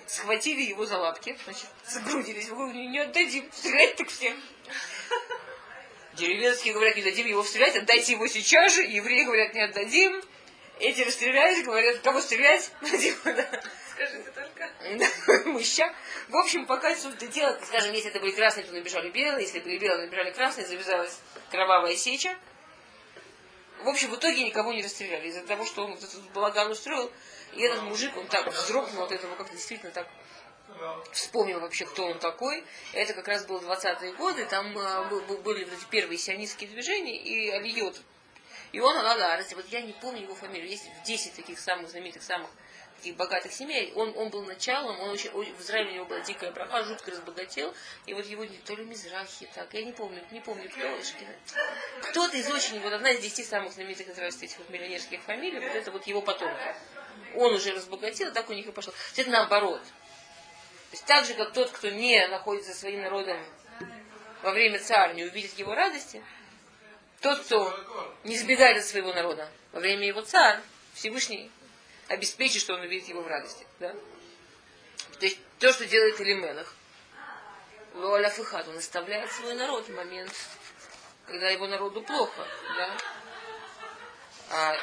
Схватили его за лапки, значит, загрудились, не отдадим, стрелять так всем. Деревенские говорят, не дадим его стрелять, отдайте его сейчас же. Евреи говорят, не отдадим. Эти расстрелялись, говорят, кого стрелять? Скажите только. Мыща. В общем, пока все это дело, скажем, если это были красные, то набежали белые, если были белые, набежали красные, завязалась кровавая сеча. В общем, в итоге никого не расстреляли. Из-за того, что он вот этот балаган устроил, и этот мужик, он так вздрогнул от этого, как действительно так вспомнил вообще, кто он такой. Это как раз было 20-е годы, там э, были вот эти первые сионистские движения, и Алиот. И он Аладарес, вот я не помню его фамилию, есть 10 таких самых знаменитых, самых таких богатых семей. Он, он был началом, он очень, в Израиле у него была дикая браха, жутко разбогател. И вот его то ли Мизрахи, так, я не помню, не помню, кто. Кто-то из очень, вот одна из десяти самых знаменитых израильских этих вот миллионерских фамилий, вот это вот его потомки. Он уже разбогател, так у них и пошло. Это наоборот. То есть так же, как тот, кто не находится своим народом во время царя, не увидит его радости, тот, кто не сбегает от своего народа во время его царь, Всевышний обеспечит, что он увидит его в радости. Да? То есть то, что делает Элименах, Луаля Фихат, он оставляет свой народ в момент, когда его народу плохо. Да? А,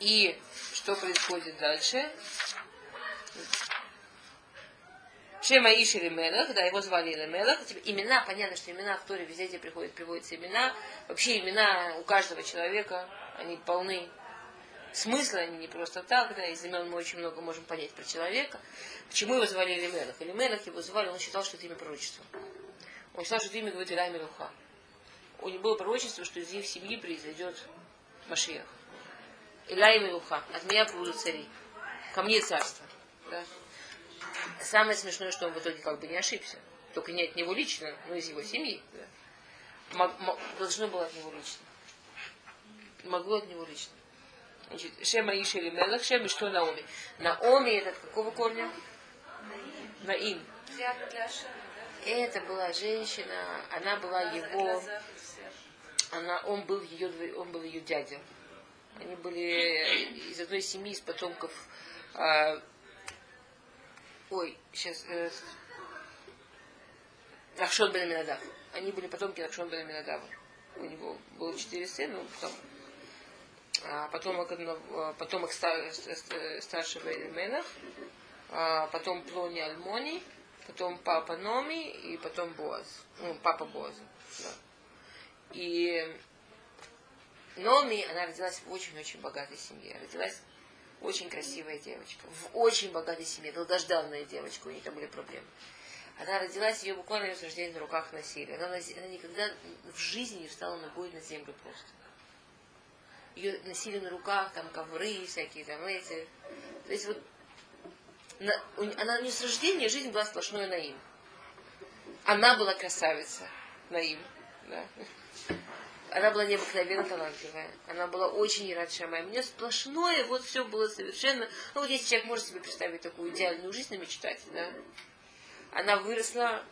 и что происходит дальше? Шема Иши Мелах, да, его звали Мелах. Типа, имена, понятно, что имена в Торе везде, приходят, приводятся имена. Вообще имена у каждого человека, они полны смысла, они не просто так, да, из имен мы очень много можем понять про человека. Почему его звали Элимелах? Элимелах его звали, он считал, что это имя пророчества. Он считал, что это имя говорит Иля Мелуха. У него было пророчество, что из их семьи произойдет Машиях. Иля Мелуха. От меня будут цари. Ко мне царство. Да? Самое смешное, что он в итоге как бы не ошибся. Только не от него лично, но из его семьи. Да. Должно было от него лично. Могло от него лично. Значит, Шема Иша или Мелах, Шем и что Наоми. Наоми это какого корня? Наим. Это была женщина, она была его, она, он был ее, он был ее дядя. Они были из одной семьи, из потомков а, Ой, сейчас. Э, Рахшон бен Аминадав. Они были потомки Рахшон бен Аминадава. У него было четыре сына, потом а, потомок, а, потомок стар, старшего Эльменах, а, потом Плони Альмони, потом папа Номи и потом Боаз. Ну, папа Боаза. Да. И Номи, она родилась в очень-очень богатой семье. Родилась очень красивая девочка. В очень богатой семье. Долгожданная девочка. У нее там были проблемы. Она родилась, ее буквально с рождения на руках носили. Она, она никогда в жизни не встала ногой на землю просто. Ее носили на руках, там ковры всякие, там эти. То есть вот на, у, она не с рождения, жизнь была сплошной наим. Она была красавица, наим. Да. Она была необыкновенно талантливая. Она была очень рад Шамай. Мне сплошное, вот все было совершенно... Ну, вот если человек может себе представить такую идеальную жизнь, намечтать, да. Она выросла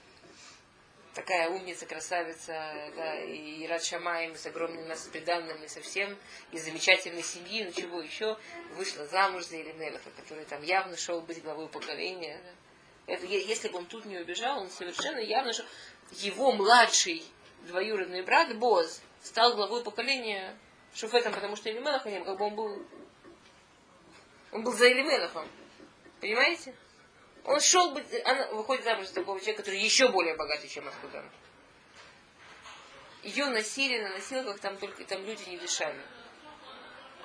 такая умница, красавица, да, и Рад Шамаем, с огромным нас приданным и совсем, из замечательной семьи, ну чего еще, вышла замуж за Елинелеха, который там явно шел быть главой поколения. Да. Это, если бы он тут не убежал, он совершенно явно шел. Его младший двоюродный брат Боз стал главой поколения Шуфетом, потому что Элименаха не как бы он был он был за Элименахом. Понимаете? Он шел быть, она выходит замуж за такого человека, который еще более богатый, чем Ахтудан. Ее носили на носилках, там только там люди не дышали.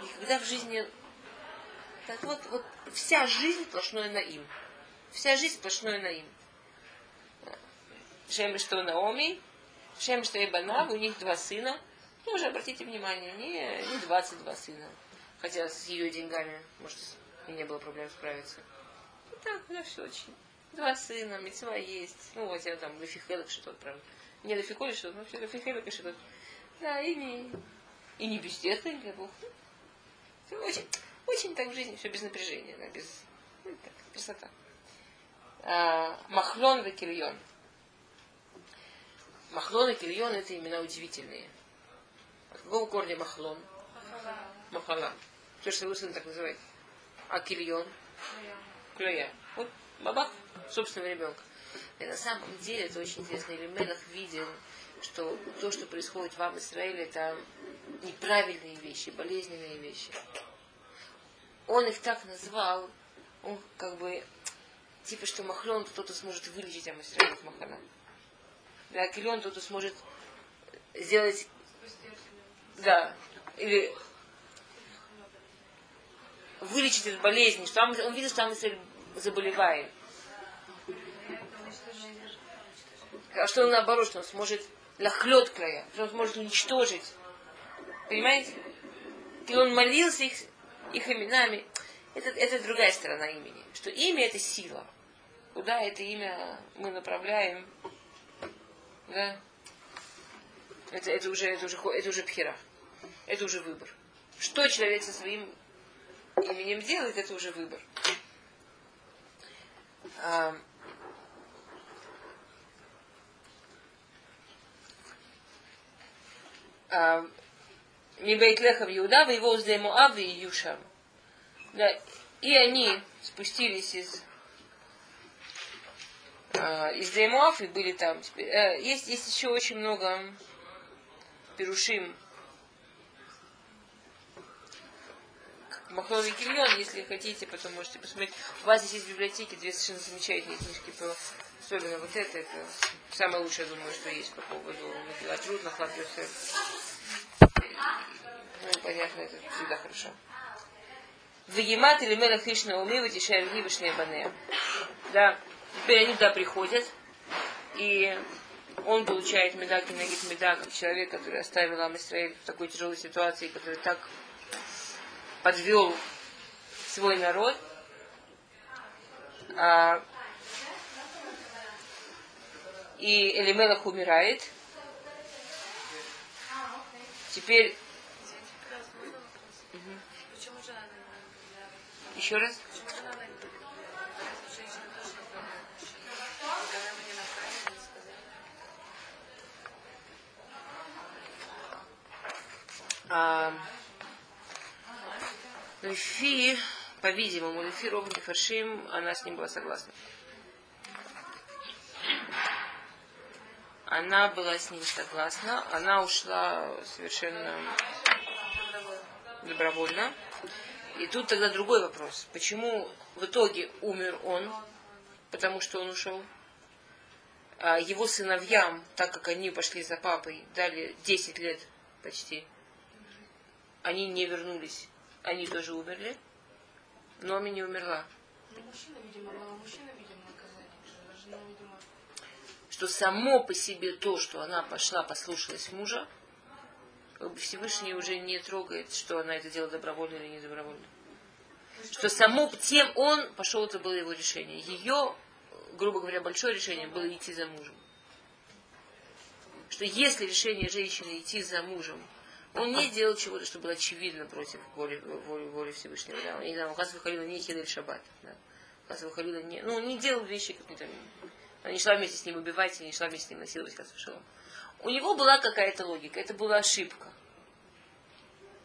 Никогда в жизни... Так вот, вот вся жизнь сплошное на им. Вся жизнь сплошное на им. Шем что Наоми, Шем что Ибанав, у них два сына – тоже обратите внимание, не, не 22 сына. Хотя с ее деньгами, может, и не было проблем справиться. И так, да, все очень. Два сына, мецва есть. Ну, хотя там Лефихелек что-то, правда. Не Лефиколи что-то, но все Лефихелек что-то. Да, и не, и не бездетный для Бога. Все очень, очень так в жизни, все без напряжения, да, без, ну, так, красота. А, Махлон Векильон. Махлон и Кильон это имена удивительные. От какого корня махлон? Махала. Что же его сын так называет? А кильон? Клея. Вот бабах собственного ребенка. И на самом деле это очень интересно. Или Мелах видел, что то, что происходит вам в Израиле, это неправильные вещи, болезненные вещи. Он их так назвал, он как бы, типа, что Махлон кто-то сможет вылечить Амисраиль от Махана. Да, Килион кто-то сможет сделать да, или вылечить от болезни, что он, он видит, что он заболевает. А что он наоборот, что он сможет лохлет края, что он сможет уничтожить. Понимаете? И он молился их, их именами. Это, это другая сторона имени. Что имя это сила. Куда это имя мы направляем? Да? Это, это уже, это уже, это уже пхера это уже выбор. Что человек со своим именем делает, это уже выбор. А, а, Мибейтлеха в Иуда, в его Муав и Юшам. Да, и они спустились из э, из Деймуав и были там. Э, есть, есть еще очень много перушим Махлон Кильон, если хотите, потом можете посмотреть. У вас здесь есть в библиотеке две совершенно замечательные книжки про особенно вот это, это самое лучшее, думаю, что есть по поводу Трудно, Хлапиосе. Ну, понятно, это всегда хорошо. Вегемат или Мелах Кришна Уми, Ватишай Гибышные Банея. Да, теперь они туда приходят, и он получает медак и нагид меда, как человек, который оставил Амисраэль в такой тяжелой ситуации, который так подвел свой народ. А, и Элимелах умирает. Теперь... Еще раз? А, Лефи, по-видимому, Лефи Ровни Фаршим, она с ним была согласна. Она была с ним согласна, она ушла совершенно добровольно. И тут тогда другой вопрос. Почему в итоге умер он? Потому что он ушел. А его сыновьям, так как они пошли за папой, дали 10 лет почти они не вернулись. Они тоже умерли. Но Ами не умерла. Ну, мужчина, видимо, была мужчина, видимо, наказание. Жена, видимо... Что само по себе то, что она пошла, послушалась мужа, Всевышний уже не трогает, что она это делала добровольно или не добровольно. Что само тем он пошел, это было его решение. Ее, грубо говоря, большое решение было идти за мужем. Что если решение женщины идти за мужем он не делал чего-то, что было очевидно против воли, воли, воли Всевышнего. Да? Он не знаю, Хас выходила не Хилель Шаббат. Да? Хас выходила не... Ну, он не делал вещи, как там... Она не шла вместе с ним убивать, не шла вместе с ним насиловать Хас У него была какая-то логика, это была ошибка.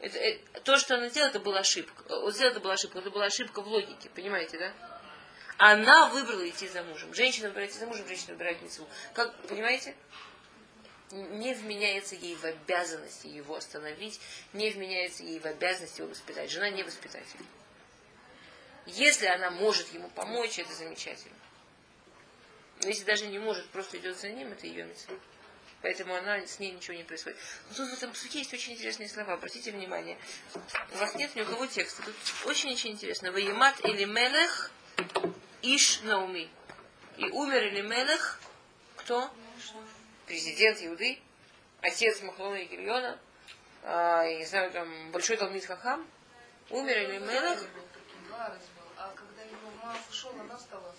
Это, это, то, что она сделала, это была ошибка. Вот это была ошибка, это была ошибка в логике, понимаете, да? Она выбрала идти за мужем. Женщина выбирает идти за мужем, женщина выбирает мецву. Как, понимаете? Не вменяется ей в обязанности его остановить, не вменяется ей в обязанности его воспитать. Жена не воспитатель. Если она может ему помочь, это замечательно. Но если даже не может, просто идет за ним, это ее мецва. Поэтому она с ней ничего не происходит. Но тут в этом псуке есть очень интересные слова. Обратите внимание. У вас нет ни у кого текста. Тут очень-очень интересно. Ваемат или мелех иш науми. И умер или мелех кто? Президент Иуды, отец Махлона и Гильона, а, я не знаю, там, большой Талмит Хахам, умер или Мелах. А когда его мама ушел, она стала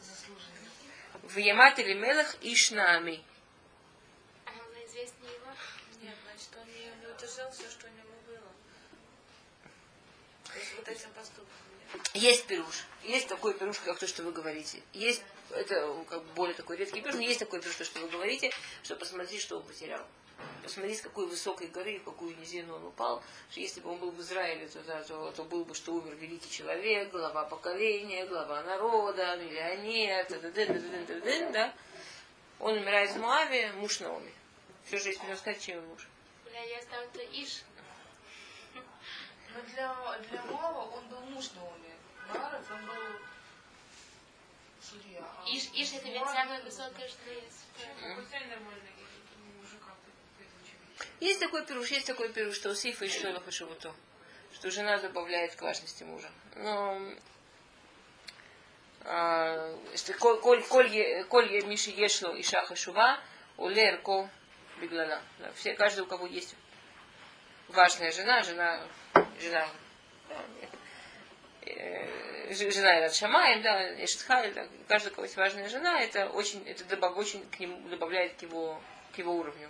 заслуженной. В Ямат или Мелах Ишнами. А она известнее его? Нет, значит, он не удержал все, что у него было. То есть вот этим поступком. Есть пируш. Есть такой пируш, как то, что вы говорите. Есть это как бы более такой редкий пируш, но есть такой то, что вы говорите, что посмотри, что он потерял. Посмотри, с какой высокой горы, в какую низину он упал, что если бы он был в Израиле, то, да, то, то был бы, что умер великий человек, глава поколения, глава народа, миллионер, да, да, да, да, да, да, да. Он умирает в Моаве, муж Наоми. Всю жизнь можно сказать, чем муж. Бля, я знаю, это Иш. Но для, для Мава он был муж Наоми. Маров он был судья. А Иш, Иш это ведь самое высокое, что есть. Есть такой пируш, есть такой пируш, что у Сифа и Шлема Хашевуто, что жена добавляет к важности мужа. Но а, что коль, коль, коль Миши Ешло и Шаха Шува, Улер Ко Беглана. Все, каждый, у кого есть важная жена, жена, жена жена Ират Шамаем, да, Эштхаль, да, каждый, у кого есть важная жена, это очень, это добав, очень к нему добавляет к его, к его уровню.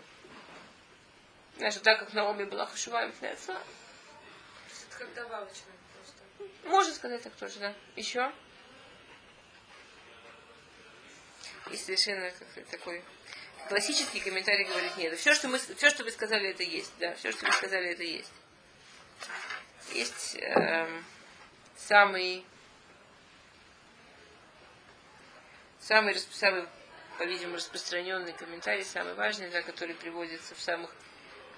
Знаешь, так как Наоми была хашува и Это как добавочное просто. Можно сказать так тоже, да. Еще? И совершенно как такой классический комментарий говорит, нет, все, что, мы, все, что вы сказали, это есть, да, все, что вы сказали, это есть. Есть э, самый, самый, самый, по-видимому, распространенный комментарий, самый важный, да, который приводится в самых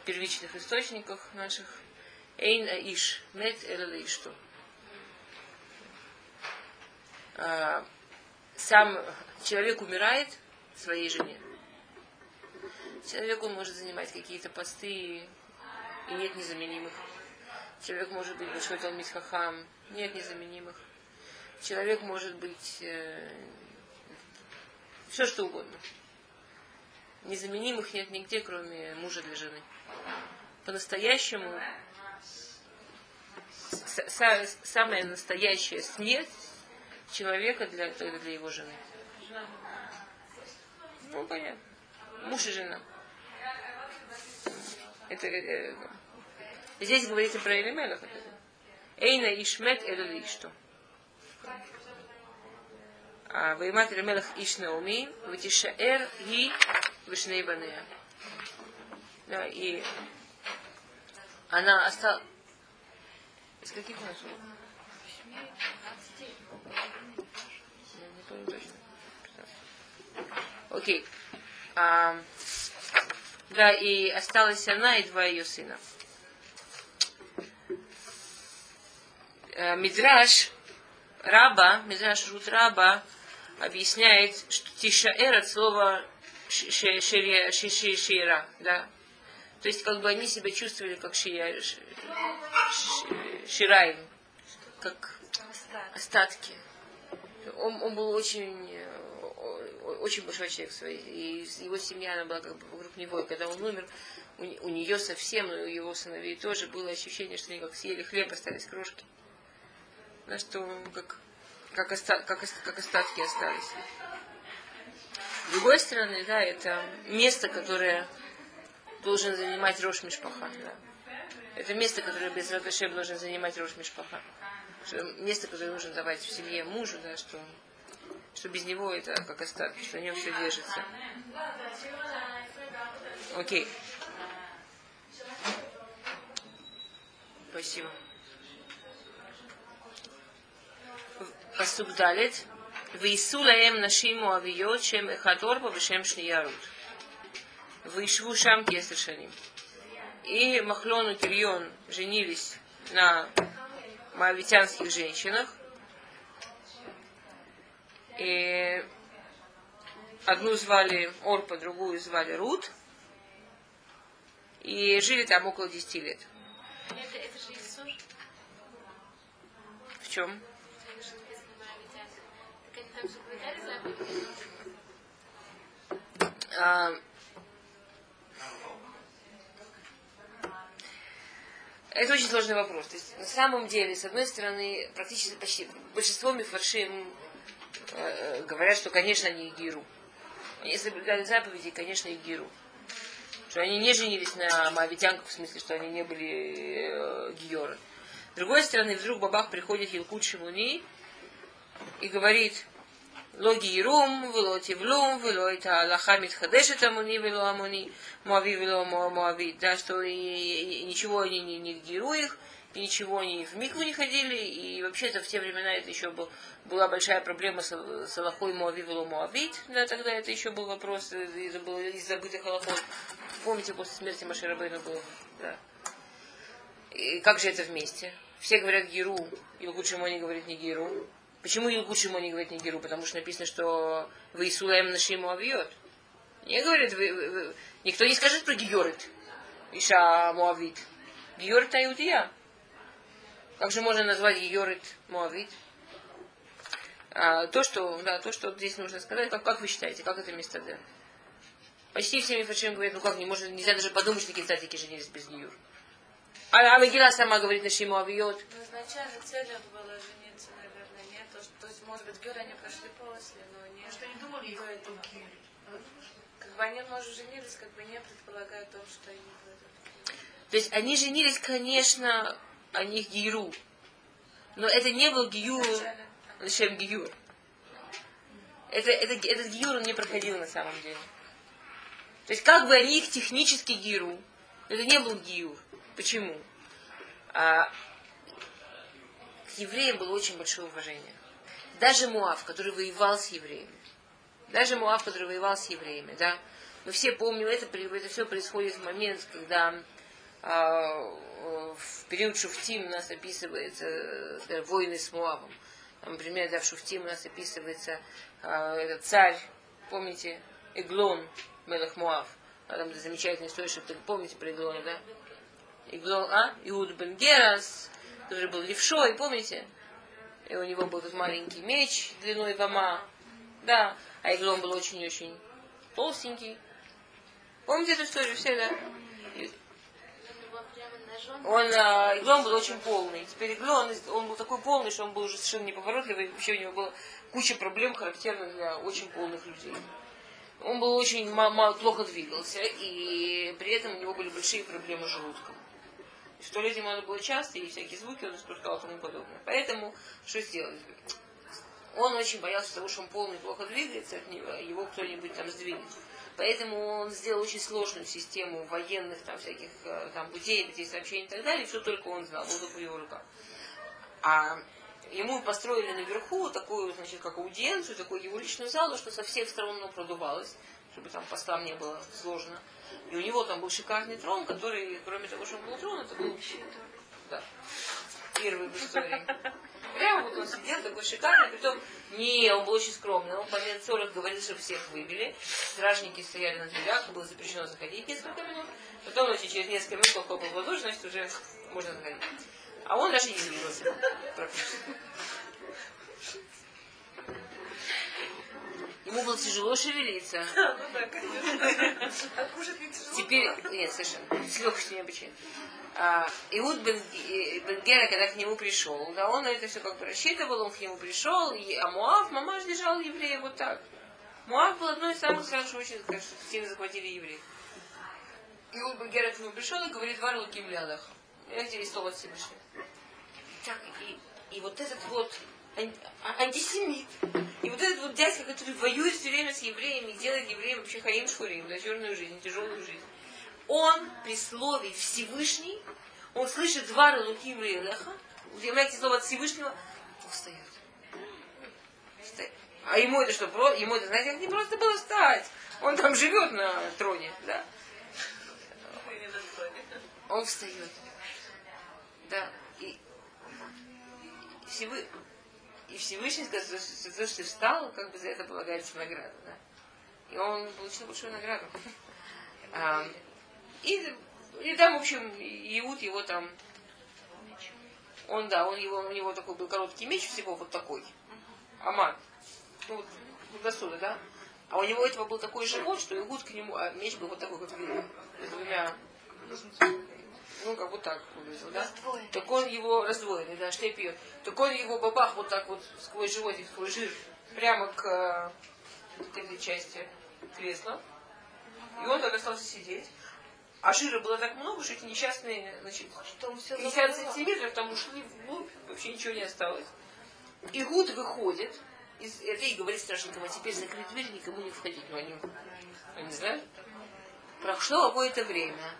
первичных источниках наших, Эйн иш, мет эле ишту. А, Сам человек умирает своей жене. Человек он может занимать какие-то посты, и нет незаменимых. Человек может быть большой талмит хахам, нет незаменимых. Человек может быть э, все что угодно. Незаменимых нет нигде, кроме мужа для жены. По-настоящему самая настоящая смерть человека для, для его жены. Ну, понятно. Муж и жена. Это, э, здесь говорится про Элимелах. Эйна ишмет элю ишту. Ваймат Элимелах иш Наоми, ватишаэр ги вишней банея. Да, и она осталась... Из каких у нас уроков? Окей. А, да, и осталась она и два ее сына. Мидраш Раба, Мидраш Рут Раба объясняет, что тишаэр от слова шира, да. То есть как бы они себя чувствовали как шия- ш- ш- шираим, как остатки. Он, он был очень, э, очень большой человек своей, и его семья, она была как бы вокруг него, и когда он умер, у, у нее совсем, и у его сыновей тоже было ощущение, что они как съели хлеб, остались крошки. Да, что как, как, оста- как, как остатки остались. С другой стороны, да, это место, которое должен занимать Рош Мишпаха. Да. Это место, которое без Раташем должен занимать Рош Мишпаха. Место, которое нужно давать в семье мужу, да, что, что без него это как остатки, что на нем все держится. Окей. Спасибо. Пасук Далит. Вейсулаем нашиму авиот, чем эхадор, повышем шниярут. Вышву шам кесрешаним. И Махлон и Кирьон женились на моавитянских женщинах. И одну звали Орпа, другую звали Рут. И жили там около 10 лет. Это, это же Исур. В чем? Это очень сложный вопрос. То есть, на самом деле, с одной стороны, практически почти большинство мифаршим э, говорят, что, конечно, они гиру. Они соблюдали заповеди, конечно, и гиру. Что они не женились на моавитянках, в смысле, что они не были э, гиоры. С другой стороны, вдруг бабах приходит Елкут Шимуни и говорит, לא גירום ולא תבלום ולא את ההלכה מתחדשת המוני ולא המוני, муави ולא מו- муавит, да, что и, и- и ничего они не, не геру их, и ничего они в микву не ходили, и вообще-то в те времена это еще был, была большая проблема с, с Аллахой Муави вело Муавит, да, тогда это еще был вопрос э, из, был из забытых Аллахот. Помните, после смерти Маширабейна был, да. И как же это вместе? Все говорят Геру, и лучше ему не говорит не Геру. Почему Илгут не говорит не Геру? Потому что написано, что вы Исулаем Нашиму Авиот. Не говорит, вы, вы- никто не скажет про Георит. Иша Муавит. Георит Аюдия. Как же можно назвать Георит Муавит? А, то, что, да, то, что здесь нужно сказать, как, как вы считаете, как это место да? Почти все мифашим говорят, ну как, не можно, нельзя даже подумать, что такие цадики женились без Геюр. А, а Мегила сама говорит Нашиму Авиот. Ну, изначально целью было жениться, наверное, нет. То, что- то есть, может быть, Гюр они прошли после, но не... Может, они думали их до этого. такие. Как бы они, может, женились, как бы не предполагая то, что этом. То есть они женились, конечно, о них Гиюру. Но это не был Гиюр. Лешем Гиюр. Это, это, этот Гиюр он не проходил на самом деле. То есть как бы они их технически Гиюру, это не был Гиюр. Почему? А, к евреям было очень большое уважение. Даже Муав, который воевал с евреями. Даже Муав, который воевал с евреями, да. Мы все помним, это, это все происходит в момент, когда а, в период Шуфтим у нас описывается скажем, войны с Муавом. Например, да, в Шуфтим у нас описывается а, этот царь, помните, Иглон, Мелах Муав. А там замечательная история, что вы помните про Иглона, да? Иглон, а? Иуд бен Герас, который был левшой, помните? И у него был маленький меч длиной в ама. Да, а Иглон был очень-очень толстенький. Помните эту историю все, да? Он, а, Иглон был очень полный. Теперь Иглон, он был такой полный, что он был уже совершенно неповоротливый. Вообще у него было куча проблем, характерных для очень полных людей. Он был очень мало, плохо двигался, и при этом у него были большие проблемы с желудком. В туалете ему надо было часто, и всякие звуки он испускал и тому подобное. Поэтому что сделать? Он очень боялся того, что он полный плохо двигается от него, его кто-нибудь там сдвинет. Поэтому он сделал очень сложную систему военных там всяких э, там путей, путей сообщений и так далее. Все только он знал, был только в его руках. А ему построили наверху такую, значит, как аудиенцию, такую его личную залу, что со всех сторон оно продувалось, чтобы там постам не было сложно. И у него там был шикарный трон, который, кроме того, что он был трон, это был да, первый в истории. Прямо вот он сидел такой шикарный, притом не, он был очень скромный. Он по минут 40 говорил, что всех выбили. Стражники стояли на дверях, было запрещено заходить несколько минут. Потом, значит, через несколько минут хлопал в ладоши, значит, уже можно заходить. А он даже не двигался практически. Было тяжело шевелиться. Ну да, конечно. А кушать не тяжело. Теперь, нет, совершенно, с легкостью необычайно. А, Иуд бен, бен Гера, когда к нему пришел, да, он это все как бы рассчитывал, он к нему пришел, и, а Муав, мамаш держал еврея вот так. Муав был одной из самых стран, что очень как, что сильно захватили евреев. Иуд бен Гера к нему пришел и говорит, вар луким лядах. Я здесь стол от Всевышнего. Так, и, и вот этот вот антисемит, и вот этот вот дядька, который воюет все время с евреями, делает евреям вообще хаим шхурим, да, черную жизнь, тяжелую жизнь. Он при слове Всевышний, он слышит два Луким Леха, удивляете слово от Всевышнего, он встает. А ему это что, про- ему это, знаете, не просто было встать. Он там живет на троне, да. Он встает. Да. И, и, Всевы... и Всевышний сказал, что то, что ты встал, как бы за это полагается награда. Да? И он получил большую награду. А, и, и там, в общем, Иуд его там... Он, да, он его, у него такой был короткий меч всего вот такой. Аман. Ну, вот, до сюда, да? А у него этого был такой живот, что Иуд к нему, а меч был вот такой, как с двумя ну, как вот так выглядел, да? Раздвоенный. Так он его раздвоенный, да, что пьет. Так он его бабах вот так вот сквозь животик, сквозь жир, прямо к э, вот этой части кресла. И он так остался сидеть. А жира было так много, что эти несчастные, значит, Что он все 50 сантиметров там ушли вглубь, вообще ничего не осталось. И Гуд выходит, из, это и говорит стражникам, а теперь закрыть дверь, никому не входить. Ну, они, они знают. Прошло какое-то время.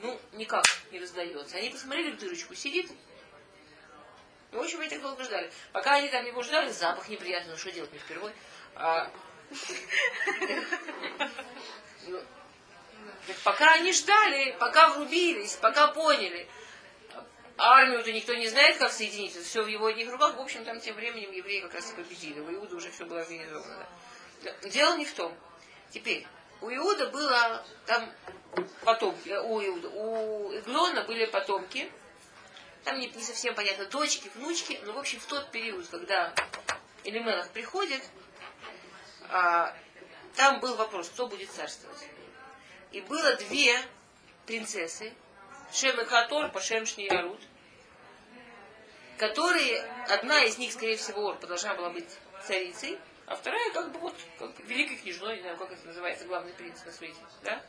Ну, никак не раздается. Они посмотрели в дырочку, сидит. Ну, в общем, они так долго ждали. Пока они там его ждали, запах неприятный, ну что делать, не впервой. А, ну, пока они ждали, пока врубились, пока поняли. Армию-то никто не знает, как соединить. Это все в его одних руках. В общем, там тем временем евреи как раз и победили. У Иуда уже все было организовано. Дело не в том. Теперь, у Иуда было там потомки, э, у Иуда, у Иглона были потомки, там не, не совсем понятно, дочки, внучки, но в общем в тот период, когда Элименах приходит, а, там был вопрос, кто будет царствовать. И было две принцессы, Шем и Хатор, по Шем Шниярут, которые, одна из них, скорее всего, должна была быть царицей, а вторая как бы вот как великой княжной, не знаю, как это называется, главный принц на свете, да?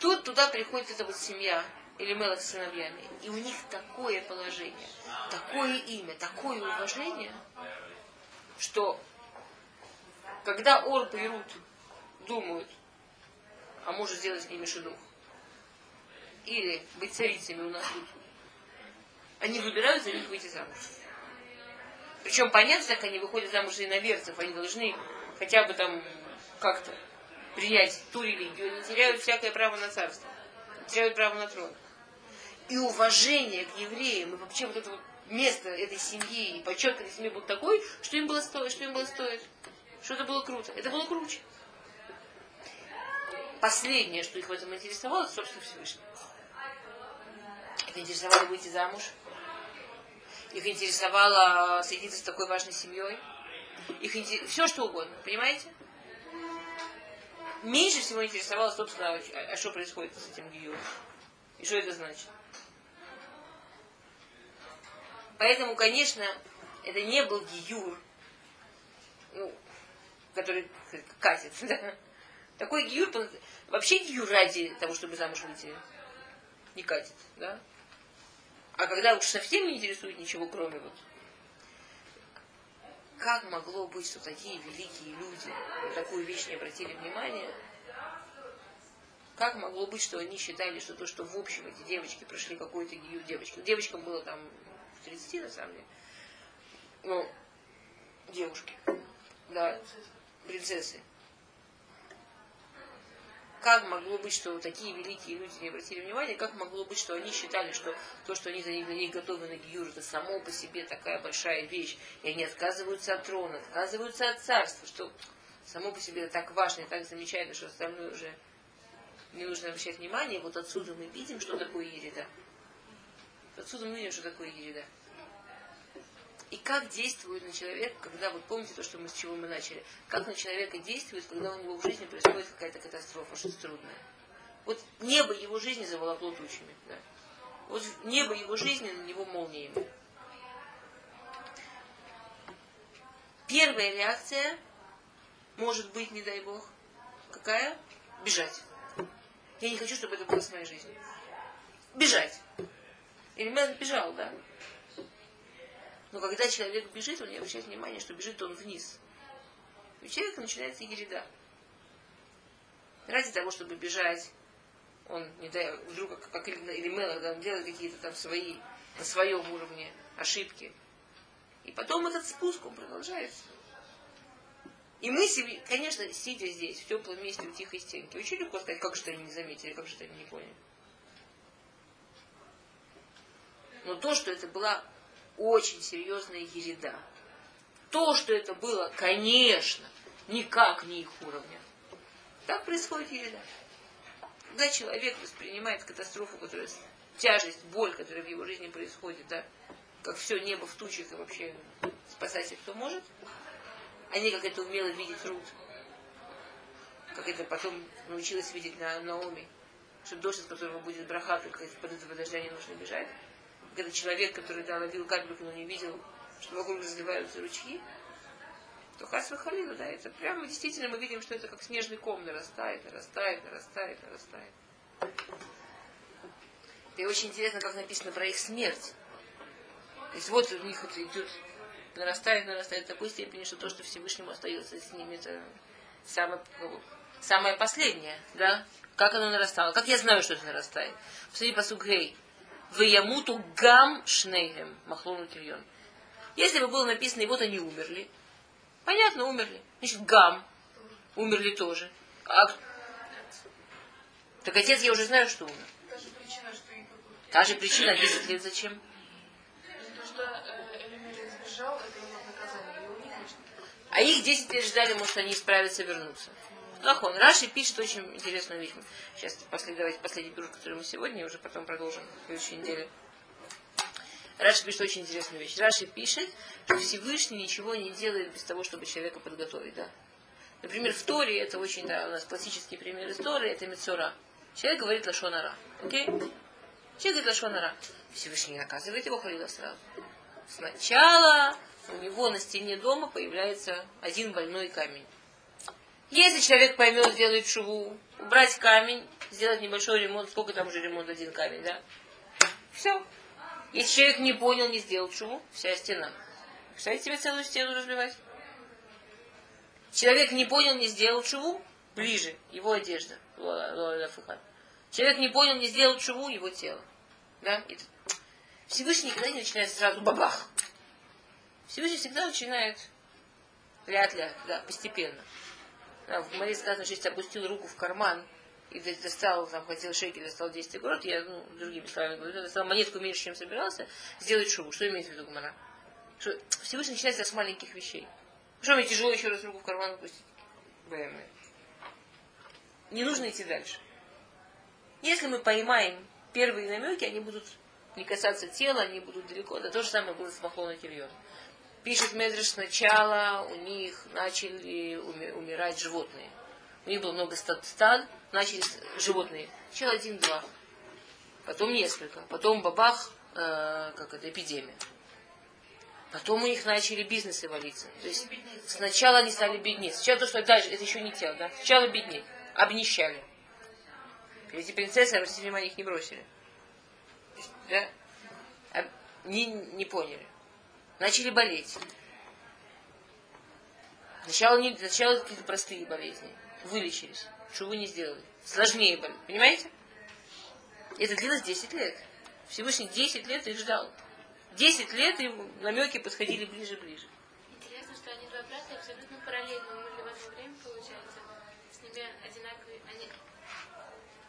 Тут туда приходит эта вот семья, или Мелах с сыновьями, и у них такое положение, такое имя, такое уважение, что когда Орп и думают, а может сделать с ними шедух, или быть царицами у нас тут, они выбирают за них выйти замуж. Причем понятно, как они выходят замуж за иноверцев, они должны хотя бы там как-то принять ту религию, они теряют всякое право на царство, теряют право на трон. и уважение к евреям, и вообще вот это вот место этой семьи, и почет этой семьи был такой, что им было стоить, что им было стоить. Что это было круто. Это было круче. Последнее, что их в этом интересовало, это, собственно, Всевышний. Их интересовало выйти замуж. Их интересовало соединиться с такой важной семьей. Их интерес... Все, что угодно. Понимаете? Меньше всего интересовало, собственно, а, а что происходит с этим гиюром. И что это значит. Поэтому, конечно, это не был гиюр, ну, который катит. Да? Такой гиюр, вообще гиюр ради того, чтобы замуж выйти, не катит. Да? А когда уж совсем не интересует ничего, кроме вот как могло быть, что такие великие люди на такую вещь не обратили внимания? Как могло быть, что они считали, что то, что в общем эти девочки прошли какой-то гиюр девочки. Девочкам было там 30 на самом деле. Ну, девушки. Да, принцессы. Как могло быть, что такие великие люди не обратили внимания, как могло быть, что они считали, что то, что они за них, готовы на Гиюр, это само по себе такая большая вещь, и они отказываются от трона, отказываются от царства, что само по себе это так важно и так замечательно, что остальное уже не нужно обращать внимание. Вот отсюда мы видим, что такое ереда. Отсюда мы видим, что такое ереда. И как действует на человека, когда, вот помните то, что мы с чего мы начали, как на человека действует, когда у него в жизни происходит какая-то катастрофа, что-то трудное. Вот небо его жизни заволокло тучами. Да? Вот небо его жизни на него молниями. Первая реакция может быть, не дай бог, какая? Бежать. Я не хочу, чтобы это было с моей жизнью. Бежать. Элемент бежал, да. Но когда человек бежит, он не обращает внимания, что бежит он вниз. И у человека начинается ереда. Ради того, чтобы бежать, он, не дай, вдруг, как, или Мелах, да, он делает какие-то там свои, на своем уровне ошибки. И потом этот спуск, он продолжается. И мы, конечно, сидя здесь, в теплом месте, у тихой стенки, очень легко сказать, как же они не заметили, как же они не поняли. Но то, что это была очень серьезная ереда. То, что это было, конечно, никак не их уровня. Так происходит ереда. Когда человек воспринимает катастрофу, которая тяжесть, боль, которая в его жизни происходит, да, как все небо в тучах и вообще спасайся кто может, они как это умело видеть Рут, как это потом научилась видеть на Наоми, что дождь, из которого будет браха, только под этого дождя не нужно бежать когда человек, который да, ловил капельку, но не видел, что вокруг разливаются ручьи, то хас халила, да, это прямо действительно мы видим, что это как снежный ком нарастает, нарастает, нарастает, нарастает. И очень интересно, как написано про их смерть. То есть вот у них это идет, нарастает, нарастает в такой степени, что то, что Всевышнему остается с ними, это самое, самое последнее, да? Как оно нарастало? Как я знаю, что это нарастает? Посмотри, посуд Гей. Ваямуту гам шнейхем. Махлону тильон. Если бы было написано, и вот они умерли. Понятно, умерли. Значит, гам. Умерли тоже. А... Так отец я уже знаю, что умер. Та же причина, что Та же причина, 10 лет зачем? То, что сбежал, это его наказание. А их 10 лет ждали, может, они исправятся, вернутся. Лахон. Раши пишет очень интересную вещь. Сейчас после, давайте последний тур, который мы сегодня, уже потом продолжим в следующей неделе. Раши пишет очень интересную вещь. Раши пишет, что Всевышний ничего не делает без того, чтобы человека подготовить. Да? Например, в Торе, это очень, да, у нас классический пример из Торы, это Мецора. Человек говорит Лашонара. Окей? Человек говорит Лашонара. Всевышний наказывает его халила сразу. Сначала у него на стене дома появляется один больной камень. Если человек поймет, сделает шуву, убрать камень, сделать небольшой ремонт, сколько там уже ремонт, один камень, да? Все. Если человек не понял, не сделал шуву, вся стена. Представляете себе целую стену разбивать? Человек не понял, не сделал шуву, ближе, его одежда. Человек не понял, не сделал шуву, его тело. Да? Всевышний никогда не начинает сразу бабах. Всевышний всегда начинает ля-ля, да, постепенно. Да, в море сказано, что опустил руку в карман и достал, там, хотел шекель, достал 10 город, я, ну, другими словами говорю, достал монетку меньше, чем собирался, сделать шубу. Что имеется в виду Гмара? Что Всевышний начинается с маленьких вещей. Что мне тяжело еще раз руку в карман пустить? БМ. Не нужно идти дальше. Если мы поймаем первые намеки, они будут не касаться тела, они будут далеко. Да то же самое было с Махлоной Кильон. Пишет Медреш, сначала у них начали уми- умирать животные. У них было много стад, начались животные. Сначала один-два, потом несколько, потом бабах, э, как это, эпидемия. Потом у них начали бизнесы валиться. То есть сначала они стали беднеть. Сначала то, что дальше, это еще не тело, да? Сначала беднеть, обнищали. Эти принцессы, обратите внимание, их не бросили. Да? Не, не поняли. Начали болеть. Сначала, не, сначала какие-то простые болезни. Вылечились. Что вы не сделали? Сложнее болезнь. Понимаете? Это длилось 10 лет. Всевышний 10 лет их ждал. 10 лет и намеки подходили ближе-ближе. Интересно, что они два брата абсолютно параллельно умерли в одно время, получается. С ними одинаковые. Они...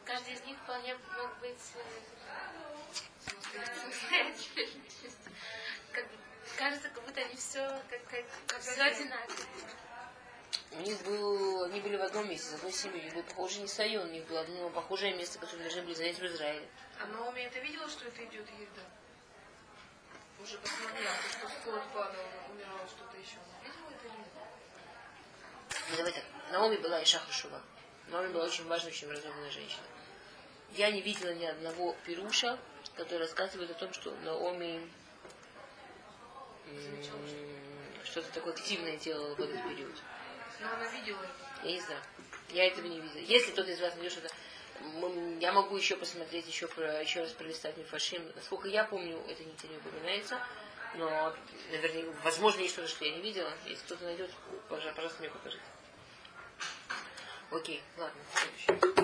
Каждый из них вполне мог быть Кажется, как будто они все как, как, как все одинаково. У них был, они были в одном месте, с одной семьей. У них был похожий не Сайон, у них было одно похожее место, которое должны были занять в Израиле. А Наоми это видела, что это идет езда? Уже посмотрела, что скоро падала, умирала что-то еще. Она видела это или нет? Ну, давай так. Наоми была Иша Хашува. Наоми была очень важная, очень разумная женщина. Я не видела ни одного пируша, который рассказывает о том, что Наоми что-то такое активное делала в этот период. Но она видела. Я не знаю. Я этого не видела. Если кто-то из вас найдет что-то, я могу еще посмотреть, еще, про, еще раз пролистать Мифашим. Насколько я помню, это нигде не упоминается. Но, наверное, возможно, есть что-то, что я не видела. Если кто-то найдет, пожалуйста, пожалуйста, мне покажите. Окей, ладно, следующее.